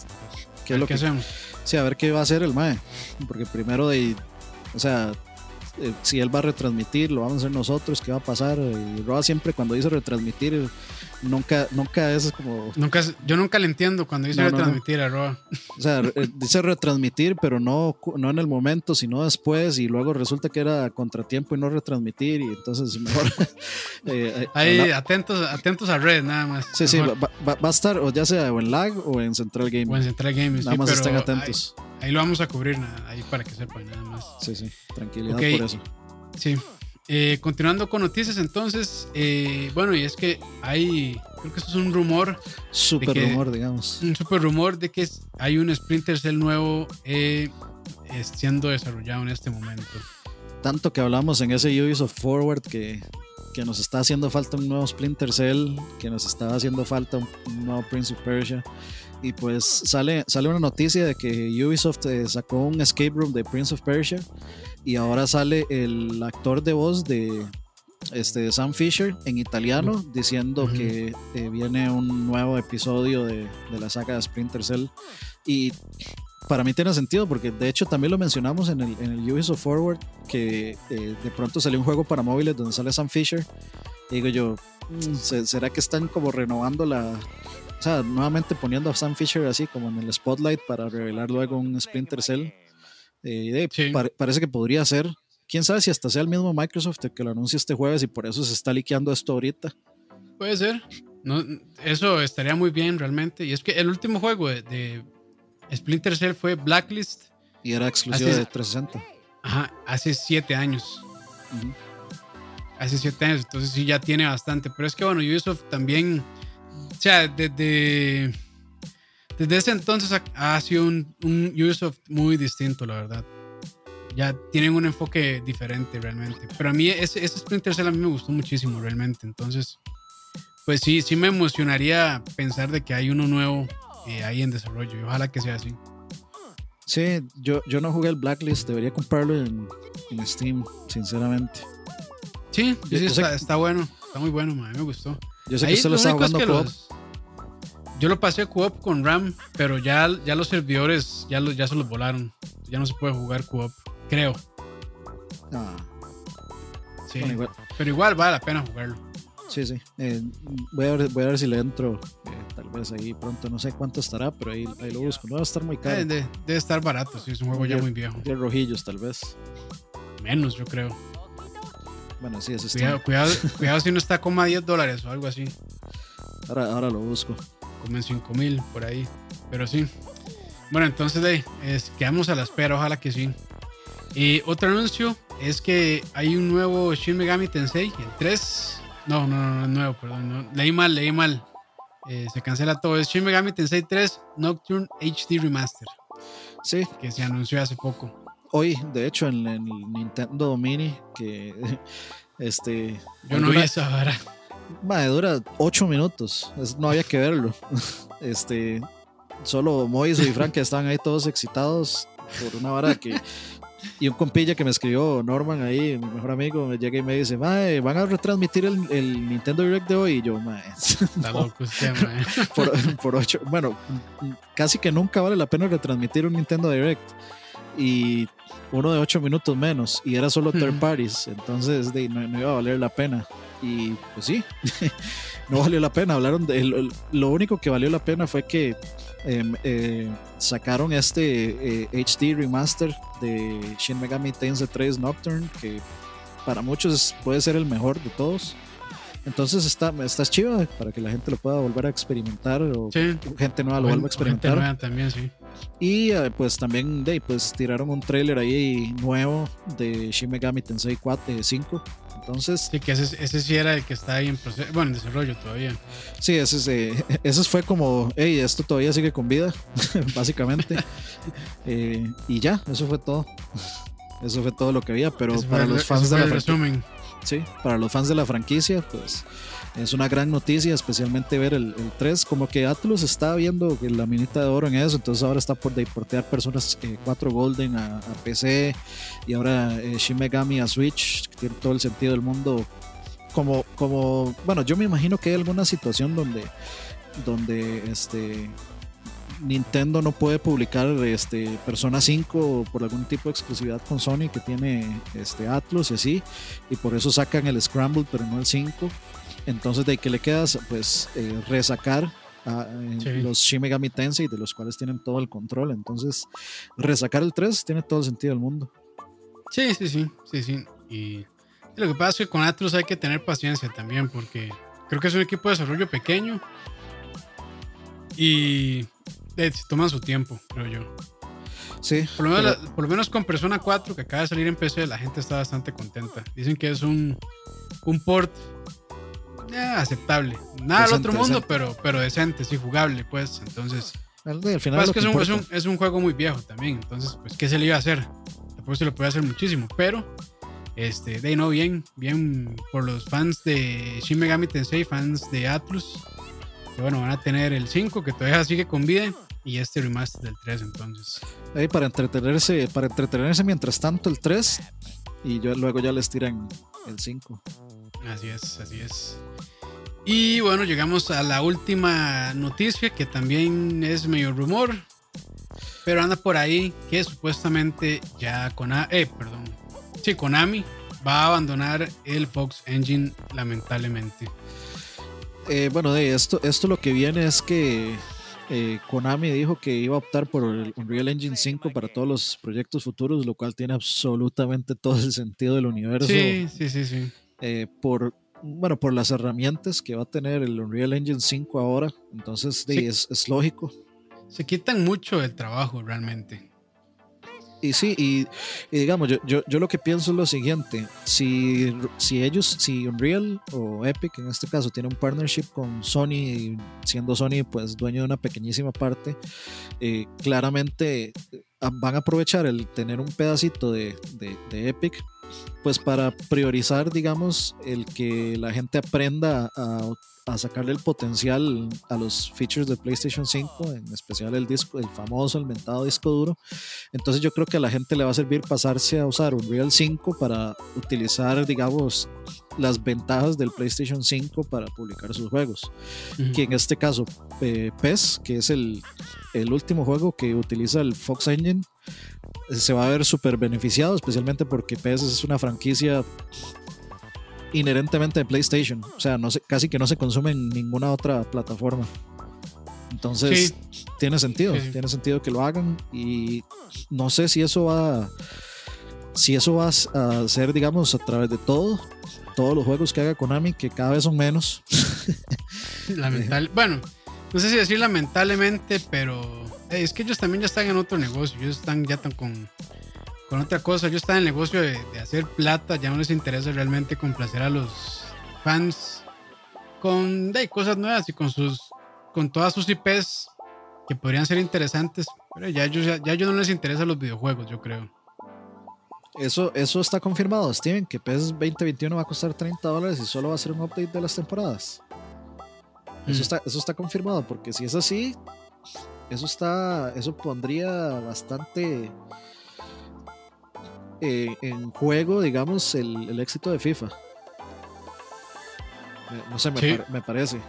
qué es lo ¿Qué que hacemos? A ver qué va a hacer el MAE. Porque primero de. O sea, eh, si él va a retransmitir, lo vamos a hacer nosotros, qué va a pasar. Y Roa siempre cuando dice retransmitir, nunca, nunca es como. Nunca, yo nunca le entiendo cuando dice No, no, retransmitir a Roa. O sea, eh, dice retransmitir, pero no, no en el momento, sino después. Y luego resulta que era contratiempo y no retransmitir. Y entonces mejor. eh, Ahí, habla- atentos, atentos a red, nada más. Sí, sí, Mejor. va, va- va a estar o ya sea o en lag o en Central Gaming. O en Central Gaming, Nada sí, más estén atentos. Ahí, ahí lo vamos a cubrir, ahí para que sepan, nada más. Sí, sí, tranquilidad por eso. Sí. Eh, continuando con noticias, entonces, eh, bueno, y es que hay, creo que esto es un rumor, Super que- rumor, digamos. un super rumor de que hay un Splinter Cell nuevo eh, eh, siendo desarrollado en este momento. tanto que hablamos en ese Ubisoft Forward que, que nos está haciendo falta un nuevo Splinter Cell, que nos estaba haciendo falta un, un nuevo Prince of Persia. Y pues sale, sale una noticia de que Ubisoft eh, sacó un escape room de Prince of Persia y ahora sale el actor de voz de este, Sam Fisher en italiano diciendo que eh, viene un nuevo episodio de, de la saga de Splinter Cell. Y para mí tiene sentido porque de hecho también lo mencionamos en el, en el Ubisoft Forward que eh, de pronto salió un juego para móviles donde sale Sam Fisher. Y digo yo, mm, ¿será que están como renovando la... O sea, nuevamente poniendo a Sam Fisher así como en el spotlight para revelar luego un Splinter Cell? Eh, parece que podría ser. Quién sabe si hasta sea el mismo Microsoft el que lo anuncia este jueves y por eso se está liqueando esto ahorita. Puede ser. No, eso estaría muy bien realmente. Y es que el último juego de Splinter Cell fue Blacklist. Y era exclusivo de 360. Ajá, hace siete años. Hace siete años, entonces sí ya tiene bastante. Pero es que bueno, Ubisoft también, o sea, desde, desde ese entonces ha, sido un, Ubisoft muy distinto, la verdad. Ya tienen un enfoque diferente realmente. Pero a mí ese, ese Splinter Cell a mí me gustó muchísimo realmente. Entonces, pues sí, sí me emocionaría pensar de que hay uno nuevo eh, ahí en desarrollo. Y ojalá que sea así. Sí, yo, yo no jugué el Blacklist, debería comprarlo en, Steam, sinceramente. Sí, está, bueno, está muy bueno, me gustó. Yo sé que usted lo está jugando co Yo lo pasé co-op con RAM, pero ya, ya los servidores ya, los, ya se los volaron. Ya no se puede jugar co-op, creo. Ah. Sí, pero igual vale la pena jugarlo. Sí, sí. Eh, voy, a ver, voy a ver si le entro. Eh, tal vez ahí pronto. No sé cuánto estará, pero ahí, ahí lo busco. No va a estar muy caro. Eh, debe, estar barato, sí. Es un juego ya muy viejo. De rojillos, tal vez. Menos, yo creo. Bueno, sí, eso cuidado, cuidado, cuidado, si no está como a 10 dólares o algo así. Ahora, ahora lo busco. Como en 5 mil, por ahí. Pero sí. Bueno, entonces de, es, quedamos a la espera. Ojalá que sí. Y otro anuncio es que hay un nuevo Shin Megami Tensei, el 3 no, no, no, no nuevo, perdón. Leí mal, leí mal. Eh, se cancela todo. Es Shin Megami Tensei 3 Nocturne HD Remaster. Sí. Que se anunció hace poco. Hoy, de hecho, en, el Nintendo Mini, que este. Yo no vi esa vara. Madre, dura 8 minutos. no había que verlo. Este. Solo Moiso y Frank estaban ahí todos excitados por una vara que y un compilla que me escribió, Norman, ahí, mi mejor amigo, me llega y me dice, mae, van a retransmitir el, Nintendo Direct de hoy. Y yo, mae. Está loco usted, mae. por, por ocho, bueno, casi que nunca vale la pena retransmitir un Nintendo Direct. Y uno de ocho minutos menos. Y era solo third parties. Entonces, de, no, iba a valer la pena. Y pues sí, no valió la pena. Hablaron de. Lo único que valió la pena fue que Em, eh, sacaron este HD eh, remaster de Shin Megami Tensei 3 Nocturne, que para muchos puede ser el mejor de todos. Entonces está, está chido para que la gente lo pueda volver a experimentar o gente nueva lo vuelva a experimentar. también, sí. Y eh, pues también de, pues, tiraron un trailer ahí nuevo de Shin Megami Tensei 4, 5 entonces. Sí, que ese, ese sí era el que está ahí en proceso, bueno, en desarrollo todavía. Sí, ese, ese fue como, hey, esto todavía sigue con vida, básicamente. Eh, y ya, eso fue todo. Eso fue todo lo que había, pero para los fans de la franquicia. Sí, para los fans de la franquicia, pues es una gran noticia, especialmente ver el, 3, como que Atlus está viendo la minita de oro en eso, entonces ahora está por deportear personas 4 eh, Golden a, PC y ahora eh, Shin Megami a Switch, que tiene todo el sentido del mundo. Como, como, bueno, yo me imagino que hay alguna situación donde, donde este, Nintendo no puede publicar este, Persona 5 por algún tipo de exclusividad con Sony que tiene este, Atlus y así, y por eso sacan el Scramble pero no el 5. Entonces, ¿de qué le quedas? Pues eh, resacar a, eh, los Shin Megami Tensei, de los cuales tienen todo el control. Entonces, resacar el 3 tiene todo el sentido del mundo. Sí, sí, sí, sí, sí. Y lo que pasa es que con Atlus hay que tener paciencia también, porque creo que es un equipo de desarrollo pequeño y eh, toman su tiempo, creo yo. Sí. Por lo, menos, por lo, menos, con Persona 4, que acaba de salir en PC, la gente está bastante contenta. Dicen que es un, un port eh, aceptable. Nada del otro mundo, pero, pero decente, sí, jugable, pues. Entonces. Al final es, que es, un, es, un, es, un, juego muy viejo también. Entonces, pues, ¿qué se le iba a hacer? Después se lo puede hacer muchísimo. Pero, este, de no, bien, bien por los fans de Shin Megami Tensei, fans de Atlus. Que bueno, van a tener el 5, que todavía sigue con vida. Y este remaster del 3, entonces. Ahí para entretenerse, para entretenerse mientras tanto el 3. Y yo, luego ya les tiran el 5. Así es, así es. Y bueno, llegamos a la última noticia que también es medio rumor. Pero anda por ahí que supuestamente ya Konami, eh, perdón, sí, Konami va a abandonar el Fox Engine lamentablemente. Eh, bueno, de esto, esto lo que viene es que eh, Konami dijo que iba a optar por el Unreal Engine 5 para todos los proyectos futuros, lo cual tiene absolutamente todo el sentido del universo. Sí, sí, sí, sí. Eh, por, bueno, por las herramientas que va a tener el Unreal Engine 5 ahora. Entonces, es, es lógico. Se quitan mucho el trabajo realmente. Y sí, y, digamos, yo, yo, yo, lo que pienso es lo siguiente, si, si ellos, si Unreal o Epic en este caso tiene un partnership con Sony, siendo Sony pues dueño de una pequeñísima parte, eh, claramente eh, van a aprovechar el tener un pedacito de, de, de Epic pues para priorizar, digamos, el que la gente aprenda a a sacarle el potencial a los features de PlayStation 5, en especial el disco, el famoso, el mentado disco duro. Entonces yo creo que a la gente le va a servir pasarse a usar Unreal 5 para utilizar, digamos, las ventajas del PlayStation 5 para publicar sus juegos. Que en este caso, eh, PES, que es el, el último juego que utiliza el Fox Engine, se va a ver súper beneficiado, especialmente porque PES es una franquicia inherentemente de PlayStation. O sea, no casi que no se consume en ninguna otra plataforma. Entonces, tiene sentido, tiene sentido que lo hagan y no sé si eso va si eso va a ser, digamos, a través de todo, todos los juegos que haga Konami, que cada vez son menos. Lamentable. bueno, no sé si decir lamentablemente, pero eh, es que ellos también ya están en otro negocio, ellos están ya tan con con otra cosa. Yo estaba en el negocio de, hacer plata, ya no les interesa realmente complacer a los fans con de, cosas nuevas y con sus con todas sus IPs que podrían ser interesantes, pero ya ellos ya, ellos no les interesan los videojuegos, yo creo. Eso, eso está confirmado, Steven, que PES 2021 va a costar 30 dólares y solo va a ser un update de las temporadas. Eso, mm. está, eso está confirmado, porque si es así, eso está, eso pondría bastante eh, en juego, digamos, el, éxito de FIFA. No sé, me, parece.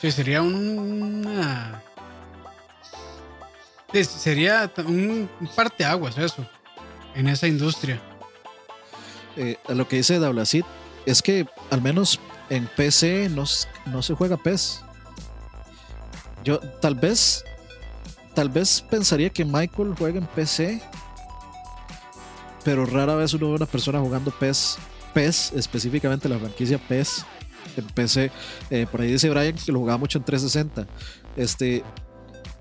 Sí, sería una. Sería un parteaguas eso, en esa industria. Eh, lo que dice Dablacid es que al menos en PC no, no se juega PES. Yo tal vez, tal vez pensaría que Michael juega en PC pero rara vez uno ve una persona jugando PES, PES, específicamente la franquicia PES en PC. Eh, por ahí dice Brian que lo jugaba mucho en 360. Este,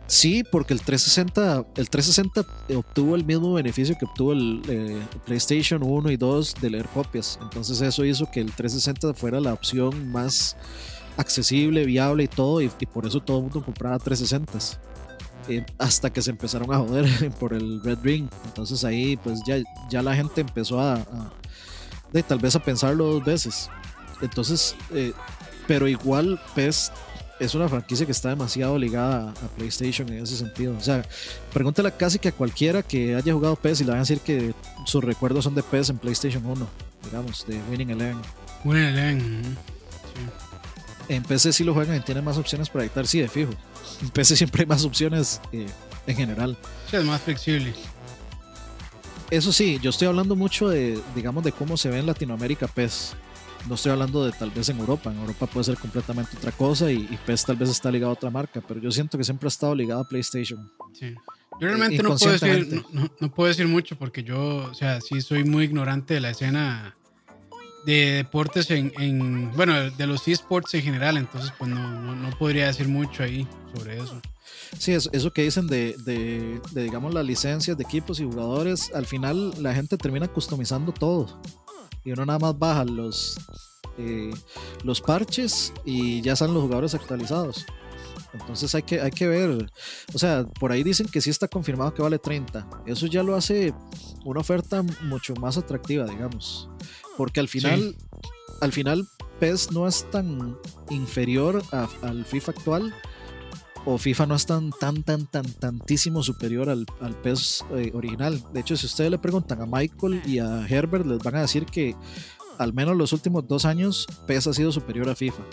sí, porque el 360, el 360 obtuvo el mismo beneficio que obtuvo el eh, PlayStation 1 y 2 de leer copias. Entonces eso hizo que el 360 fuera la opción más accesible, viable y todo, y, por eso todo el mundo compraba 360 hasta que se empezaron a joder por el Red Ring. Entonces ahí pues ya, ya la gente empezó a, tal vez a pensarlo dos veces. Entonces, eh, pero igual PES es una franquicia que está demasiado ligada a PlayStation en ese sentido. O sea, pregúntale casi que a cualquiera que haya jugado PES y le van a decir que sus recuerdos son de PES en PlayStation 1, digamos, de Winning Eleven. Winning Eleven. En PC sí lo juegan y tienen más opciones para editar, sí, de fijo. En PC siempre hay más opciones eh, en general. Sí, es más flexible. Eso sí, yo estoy hablando mucho de, digamos, de cómo se ve en Latinoamérica PES. No estoy hablando de tal vez en Europa. En Europa puede ser completamente otra cosa y, PES tal vez está ligado a otra marca, pero yo siento que siempre ha estado ligado a PlayStation. Sí. Yo realmente no puedo, decir, no, puedo decir mucho porque yo, o sea, sí soy muy ignorante de la escena de deportes en, bueno, de los esports en general, entonces pues no, no, podría decir mucho ahí sobre eso. Sí, eso, eso que dicen de, de, digamos, las licencias de equipos y jugadores, al final la gente termina customizando todo. Y uno nada más baja los, eh, los parches y ya están los jugadores actualizados. Entonces hay que, hay que ver. O sea, por ahí dicen que sí está confirmado que vale 30. Eso ya lo hace una oferta mucho más atractiva, digamos. Porque al final, al final PES no es tan inferior al FIFA actual. O FIFA no es tan, tan, tan, tan, tantísimo superior al, al PES eh, original. De hecho, si ustedes le preguntan a Michael y a Herbert, les van a decir que al menos los últimos dos años PES ha sido superior a FIFA.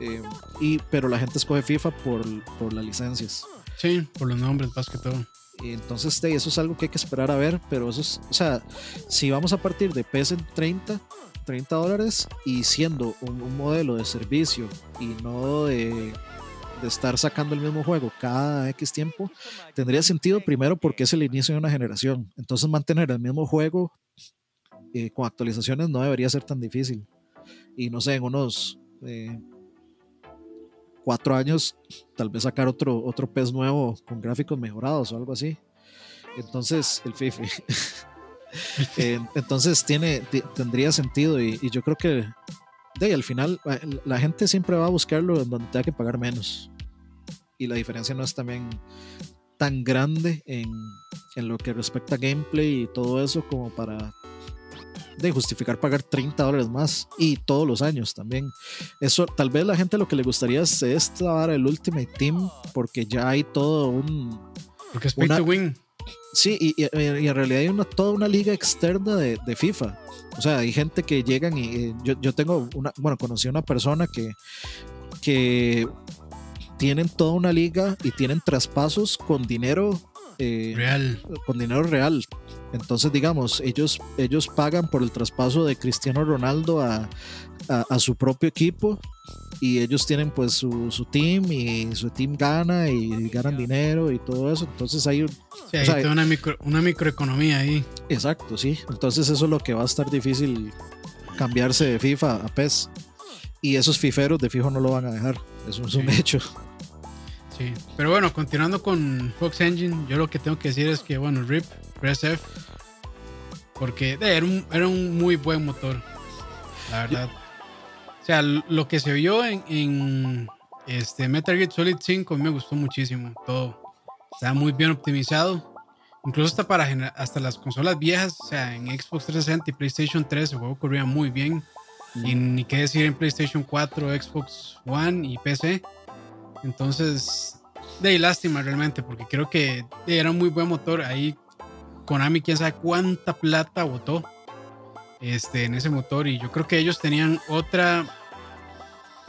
Eh, y, pero la gente escoge FIFA por, por las licencias. Sí, por los nombres, más que todo. Entonces, eso es algo que hay que esperar a ver, pero eso es, o sea, si vamos a partir de PS en 30, 30 dólares y siendo un, modelo de servicio y no de, de, estar sacando el mismo juego cada X tiempo, tendría sentido primero porque es el inicio de una generación. Entonces, mantener el mismo juego eh, con actualizaciones no debería ser tan difícil. Y no sé, en unos. Eh, cuatro años, tal vez sacar otro, otro pez nuevo con gráficos mejorados o algo así. Entonces, el FIFI. Eh, entonces tiene, tendría sentido y, yo creo que de al final eh, la gente siempre va a buscarlo en donde tenga que pagar menos. Y la diferencia no es también tan grande en, en lo que respecta a gameplay y todo eso como para de justificar pagar 30 dólares más y todos los años también. Eso, tal vez la gente lo que le gustaría es esta el Ultimate Team porque ya hay todo un. Porque es pay to win. Sí, y, en realidad hay una, toda una liga externa de, de FIFA. O sea, hay gente que llegan y yo, yo, tengo una, bueno, conocí a una persona que, que tienen toda una liga y tienen traspasos con dinero eh, real. con dinero real. Entonces, digamos, ellos, ellos pagan por el traspaso de Cristiano Ronaldo a, a, su propio equipo y ellos tienen pues su, su, team y su team gana y ganan dinero y todo eso. Entonces hay, una, micro, una microeconomía ahí. Exacto, sí. Entonces eso es lo que va a estar difícil cambiarse de FIFA a PES. Y esos fiferos de fijo no lo van a dejar. Eso es un hecho. Sí, pero bueno, continuando con Fox Engine, yo lo que tengo que decir es que, bueno, RIP, Press F, porque era, un, era un muy buen motor, la verdad. O sea, lo que se vio en, en este Metal Gear Solid 5 me gustó muchísimo, todo. Estaba muy bien optimizado. Incluso hasta para hasta las consolas viejas, o sea, en Xbox 360 y PlayStation 3 el juego corría muy bien. Y ni qué decir en PlayStation 4, Xbox One y PC. Entonces, de lástima realmente, porque creo que era un muy buen motor. Ahí Konami, quién sabe cuánta plata votó este, en ese motor. Y yo creo que ellos tenían otra,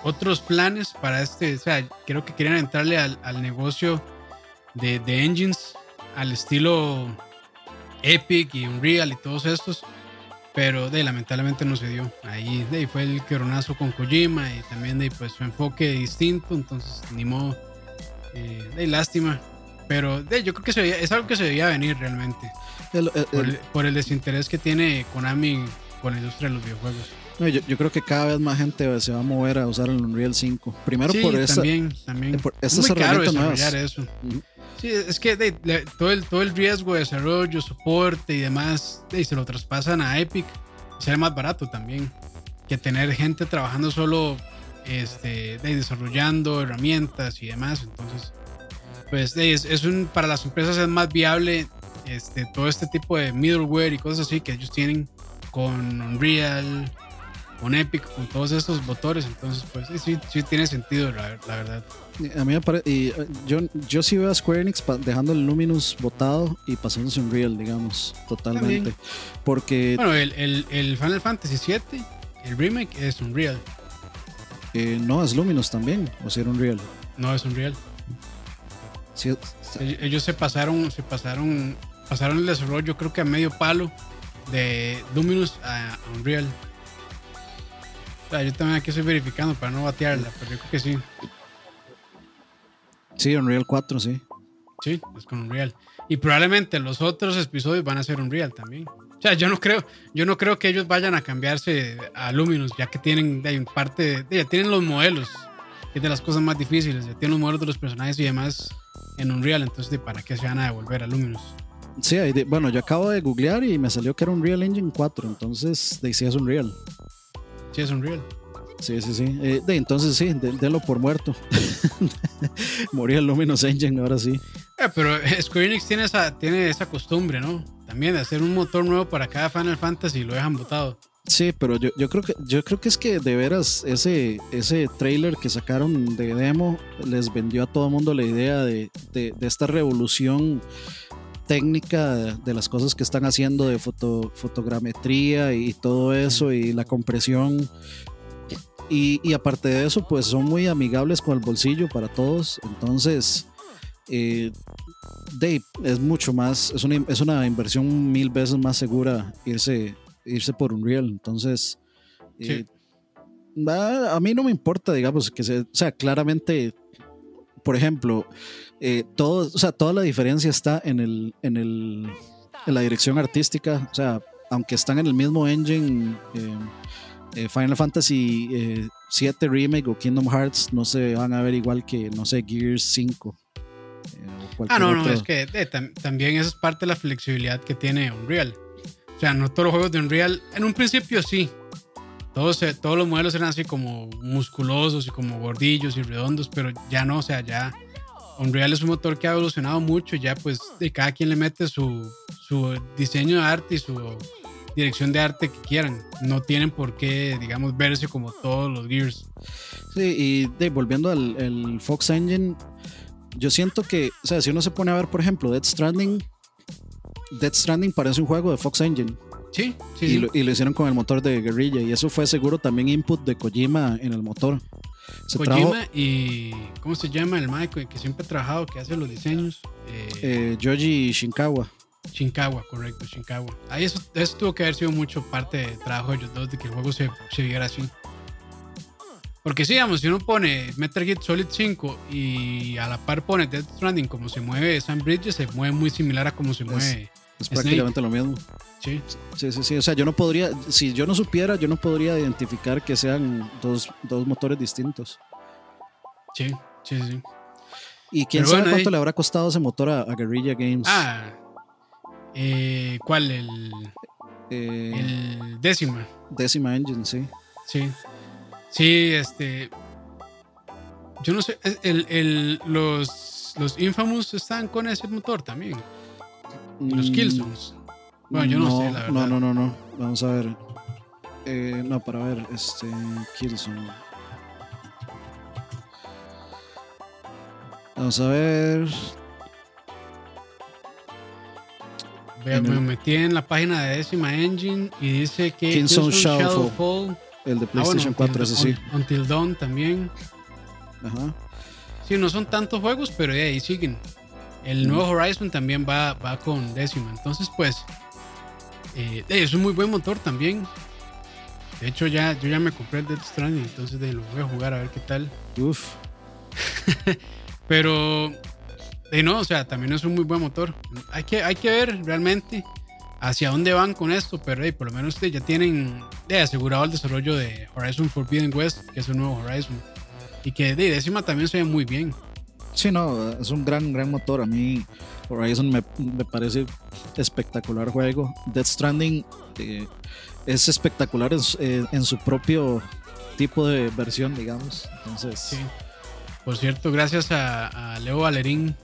otros planes para este. O sea, creo que querían entrarle al, negocio de, de, engines, al estilo Epic y Unreal y todos estos pero de lamentablemente no se dio. Ahí de, fue el queronazo con Kojima y también de pues su enfoque distinto, entonces ni modo. Eh, de lástima. Pero de, yo creo que se es algo que se debía venir realmente. por, el, desinterés que tiene Konami con la industria de los videojuegos. No, yo, yo, creo que cada vez más gente se va a mover a usar el Unreal 5. Primero por esa, también, también. Por es muy caro desarrollar eso. Sí, es que todo, el, todo el riesgo de desarrollo, soporte y demás, y se lo traspasan a Epic, sale más barato también que tener gente trabajando solo este, desarrollando herramientas y demás. Entonces, pues es, es, un, para las empresas es más viable este, todo este tipo de middleware y cosas así que ellos tienen con Unreal, con Epic, con todos estos motores. Entonces, pues sí, sí, tiene sentido, la, verdad. A mí me parece, y eh, yo, yo sí veo a Square Enix dejando el Luminous botado y pasándose un Real, digamos, totalmente. Porque. Bueno, el, el, Final Fantasy VII, el remake es un Real. Eh, no, es Luminous también, o si era un Real. No, es un Real. ellos se pasaron, se pasaron, pasaron el desarrollo, creo que a medio palo de Luminous a Unreal yo también aquí estoy verificando para no batearla, pero yo creo que sí. Sí, Unreal 4, sí. Sí, es con Unreal. Y probablemente los otros episodios van a ser Unreal también. O sea, yo no creo, yo no creo que ellos vayan a cambiarse a Luminous, ya que tienen de, parte, ya tienen los modelos, que es de las cosas más difíciles, ya tienen los modelos de los personajes y demás en Unreal, entonces de para qué se van a devolver a Luminous. Sí, bueno, yo acabo de googlear y me salió que era Unreal Engine 4, entonces de sí es Unreal. Sí, es Unreal. Sí, sí, sí. Eh, de, entonces sí, délo por muerto. Moría el Luminous Engine, ahora sí. Eh, pero Square Enix tiene esa, tiene esa costumbre, ¿no? También de hacer un motor nuevo para cada Final Fantasy y lo dejan botado. Sí, pero yo, yo, creo que yo creo que es que de veras ese, ese trailer que sacaron de demo les vendió a todo el mundo la idea de, de, de esta revolución técnica de las cosas que están haciendo de foto, fotogrametría y todo eso y la compresión. Y, aparte de eso, pues son muy amigables con el bolsillo para todos. Entonces, eh, Dave, es mucho más, es una, es una inversión mil veces más segura irse, irse por Unreal. Entonces, eh, a, mí no me importa, digamos, que se, o sea, claramente, por ejemplo, eh, todo, o sea, toda la diferencia está en, el, en, el, en la dirección artística, o sea, aunque están en el mismo engine, eh, Final Fantasy 7 Remake o Kingdom Hearts no se van a ver igual que, no sé, Gears 5 ah, no, no, es que eh, también esa es parte de la flexibilidad que tiene Unreal. O sea, no todos los juegos de Unreal, en un principio sí. Todos, eh, todos los modelos eran así como musculosos y como gordillos y redondos, pero ya no, o sea, ya Unreal es un motor que ha evolucionado mucho, ya pues de cada quien le mete su, su diseño de arte y su dirección de arte que quieran. No tienen por qué, digamos, verse como todos los Gears. Sí, y volviendo al Fox Engine, yo siento que, o sea, si uno se pone a ver, por ejemplo, Dead Stranding, Dead Stranding parece un juego de Fox Engine. Sí, sí. Y, Lo, y lo hicieron con el motor de Guerrilla. Y eso fue seguro también input de Kojima en el motor. Kojima y. ¿Cómo se llama el Mike que siempre ha trabajado, que hace los diseños? Eh, Yoji Shinkawa. Shinkawa, correcto, Shinkawa. Ahí eso, eso, tuvo que haber sido mucho parte del trabajo de ellos dos, de que el juego se, se viera así. Porque sí, digamos, si uno pone Metal Gear Solid 5 y a la par pone Death Stranding, como se mueve Sam Bridges, se mueve muy similar a como se mueve. Es, prácticamente lo mismo. Sí. Sí, sí, sí. O sea, yo no podría, si yo no supiera, yo no podría identificar que sean dos, dos motores distintos. Sí, sí, sí. ¿Y quién sabe cuánto le habrá costado ese motor a, Guerrilla Games? Ah, eh, ¿cuál? El, eh, el décima. Décima Engine, sí. Sí. Sí, este. Yo no sé, el, el, los, los Infamous están con ese motor también. Los mm, Killzones. Bueno, yo no, sé, la verdad. No, no, no, no. Vamos a ver. Eh, no, para ver, este. Killzone. Vamos a ver. Me, metí en la página de Décima Engine y dice que Killzone Shadowfall el de ah, PlayStation 4, ese sí. Until Dawn también. Ajá. Sí, no son tantos juegos, pero ahí siguen. El nuevo Horizon también va, va con décima. Entonces, pues, eh, es un muy buen motor también. De hecho, ya, yo ya me compré el Death Stranding, entonces de, lo voy a jugar a ver qué tal. Uf. pero, de no, o sea, también es un muy buen motor. Hay que, hay que ver realmente hacia dónde van con esto, pero por lo menos ya tienen asegurado el desarrollo de Horizon Forbidden West, que es un nuevo Horizon. Y que de décima también se ve muy bien. Sí, no, es un gran, gran motor. A mí Horizon me, parece espectacular juego. Death Stranding eh, es espectacular eh, en, su propio tipo de versión, digamos. Entonces... Sí. Por cierto, gracias a, Leo Valerín,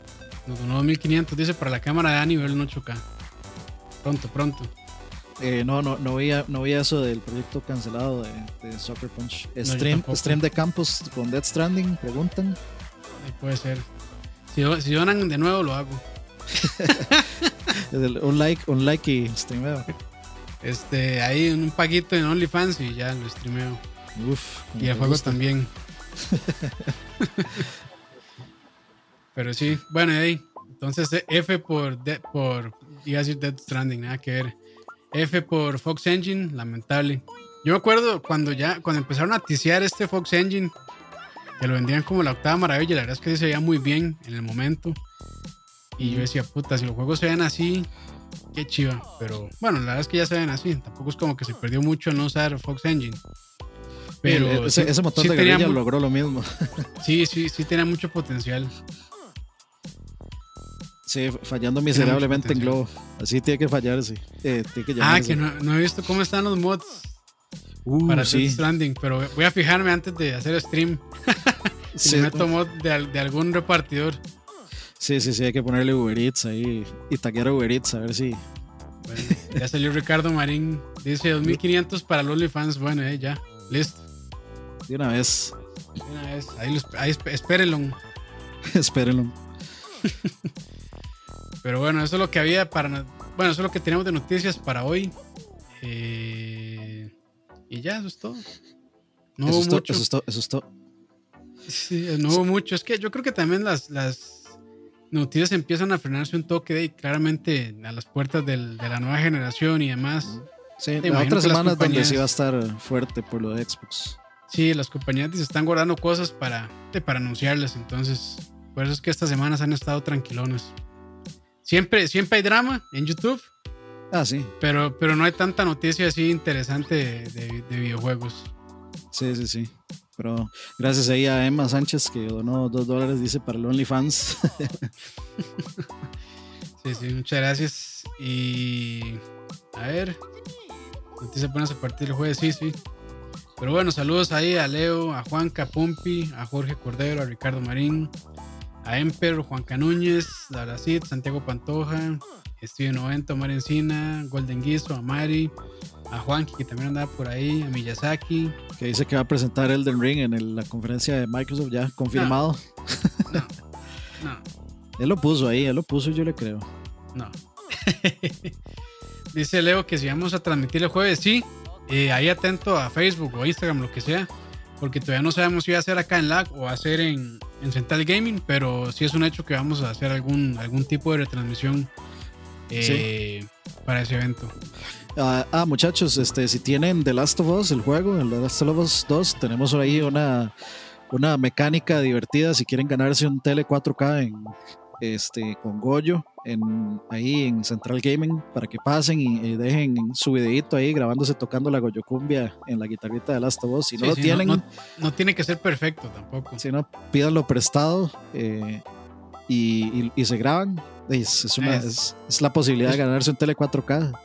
nos donó 2500, dice, para la cámara de nivel 8K. Pronto, pronto. Eh, no, no, no veía, no veía eso del proyecto cancelado de, Soccer Punch. Stream, stream de campus con Dead Stranding, preguntan. Puede ser. Si, si donan de nuevo, lo hago. un like, un like y streameo. Este, ahí un paquito en OnlyFans y ya lo streameo. Uf, y el juego también. Pero sí, bueno, ahí. Entonces F por, por iba a decir Dead Stranding, nada que ver. F por Fox Engine, lamentable. Yo me acuerdo cuando ya, cuando empezaron a ticiar este Fox Engine, que lo vendían como la octava maravilla, la verdad es que se veía muy bien en el momento. Y yo decía, puta, si los juegos se ven así, qué chiva. Pero bueno, la verdad es que ya se ven así. Tampoco es como que se perdió mucho no usar Fox Engine. Pero ese, motor de guerrilla logró lo mismo. Sí, sí, sí tenía mucho potencial. Sí, fallando miserablemente en Globo. Así tiene que fallarse. Eh, ah, que no, he visto cómo están los mods uh, para sí. Stranding, pero voy a fijarme antes de hacer stream. si me meto mod de, algún repartidor. Sí, sí, sí, hay que ponerle Uber Eats ahí y taquear Uber Eats a ver si. Bueno, ya salió Ricardo Marín. Dice 2500 para los OnlyFans. Bueno, eh, ya, listo. De una vez. De una vez. Ahí, ahí espérenlo. espérenlo. Pero bueno, eso es lo que había para. Bueno, eso es lo que tenemos de noticias para hoy. Eh, y ya, eso es todo. No eso hubo es mucho. Eso es todo. Eso es todo. Sí, no hubo mucho. Es que yo creo que también las, las, noticias empiezan a frenarse un toque y claramente a las puertas del, de la nueva generación y demás. Sí, la otra semana donde sí va a estar fuerte por lo de Xbox. Sí, las compañías se están guardando cosas para, para anunciarlas, entonces por eso es que estas semanas han estado tranquilones. Siempre, siempre hay drama en YouTube. Ah, sí. Pero, pero no hay tanta noticia así interesante de, videojuegos. Sí, sí, sí. Pero gracias ahí a Emma Sánchez que donó dos dólares, dice, para el OnlyFans. sí, sí, muchas gracias. Y a ver, noticias buenas a partir del jueves, sí, sí. Pero bueno, saludos ahí a Leo, a Juan Capumpi, a Jorge Cordero, a Ricardo Marín, a Emper, Juan Canúñez, Daracid, Santiago Pantoja, Steven Novento, Mar Encina, Golden Guiso, a Mari, a Juanqui, que también andaba por ahí, a Miyazaki. Que dice que va a presentar Elden Ring en la conferencia de Microsoft ya confirmado. No, no. él lo puso ahí, él lo puso, yo le creo. No. dice Leo que si vamos a transmitir el jueves, sí, eh, ahí atento a Facebook o Instagram, lo que sea, porque todavía no sabemos si va a ser acá en LAG o va a ser en, Central Gaming, pero sí es un hecho que vamos a hacer algún, algún tipo de retransmisión eh, para ese evento. Ah, ah, muchachos, este, si tienen The Last of Us, el juego, el The Last of Us 2, tenemos ahí una, una mecánica divertida si quieren ganarse un tele 4K en, este, con Goyo en, ahí en Central Gaming para que pasen y, dejen su videito ahí grabándose tocando la Goyo Cumbia en la guitarrita de Last of Us. Si no lo tienen, no, tiene que ser perfecto tampoco. Si no, pídanlo prestado eh, y, se graban. Es, es, la posibilidad de ganarse un tele 4K.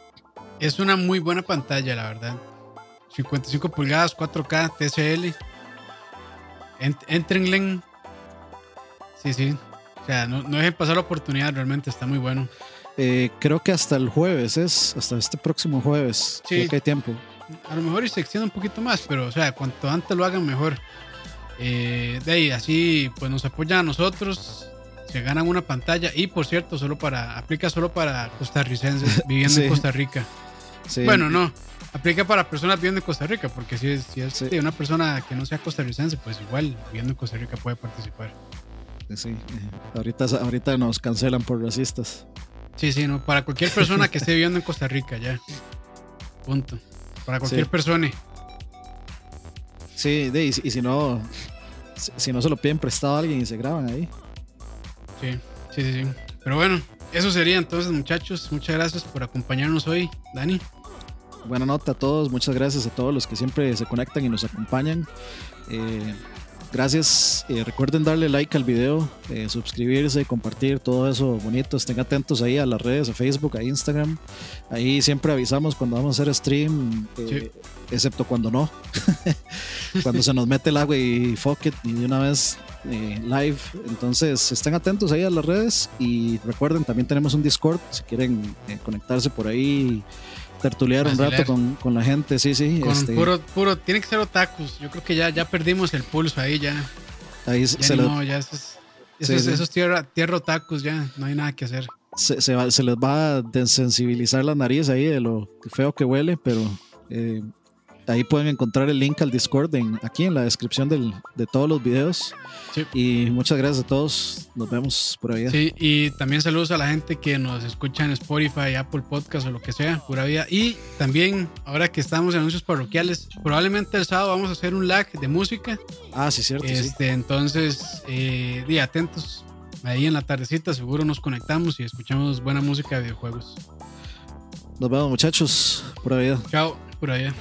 Es una muy buena pantalla, la verdad. 55 pulgadas, 4K, TCL. Entrenlen. Sí, sí. O sea, no, no dejen pasar la oportunidad, realmente está muy bueno. Eh, creo que hasta el jueves es, hasta este próximo jueves. Sí. que hay tiempo. A lo mejor y se extiende un poquito más, pero o sea, cuanto antes lo hagan mejor. Eh, de ahí, así pues nos apoyan a nosotros, se ganan una pantalla y por cierto, solo para, aplica solo para costarricenses viviendo en Costa Rica. Sí. Bueno, no, aplica para personas viviendo en Costa Rica, porque si es, si es una persona que no sea costarricense, pues igual viviendo en Costa Rica puede participar. Sí, ahorita, ahorita nos cancelan por racistas. Sí, sí, no, para cualquier persona que esté viviendo en Costa Rica, ya. Punto. Para cualquier persona. Sí, y, si no, si, no se lo piden prestado a alguien y se graban ahí. Sí, sí, sí, sí. Pero bueno, eso sería entonces, muchachos. Muchas gracias por acompañarnos hoy, Dani. Buena nota a todos, muchas gracias a todos los que siempre se conectan y nos acompañan. Eh, Gracias. Eh, recuerden darle like al video, eh, suscribirse, compartir todo eso bonito. Estén atentos ahí a las redes, a Facebook, a Instagram. Ahí siempre avisamos cuando vamos a hacer stream, eh, excepto cuando no. cuando se nos mete el agua y fuck it, y de una vez live. Entonces, estén atentos ahí a las redes y recuerden, también tenemos un Discord si quieren conectarse por ahí tertuliar un rato con, la gente, sí, sí. Con este, puro, puro, tiene que ser otakus. Yo creo que ya, ya perdimos el pulso ahí ya. Ahí se no, ya esos, tierra, tierra otakus ya, no hay nada que hacer. Se, se, les va a desensibilizar la nariz ahí de lo feo que huele, pero eh, Ahí pueden encontrar el link al Discord en, aquí en la descripción del, de todos los videos. Y muchas gracias a todos. Nos vemos por ahí. Sí, y también saludos a la gente que nos escucha en Spotify, Apple Podcast o lo que sea, pura vida. Y también, ahora que estamos en anuncios parroquiales, probablemente el sábado vamos a hacer un lag de música. Ah, sí, cierto. Este, Entonces, eh, atentos. Ahí en la tardecita seguro nos conectamos y escuchamos buena música de videojuegos. Nos vemos muchachos, pura vida. Chao, pura vida.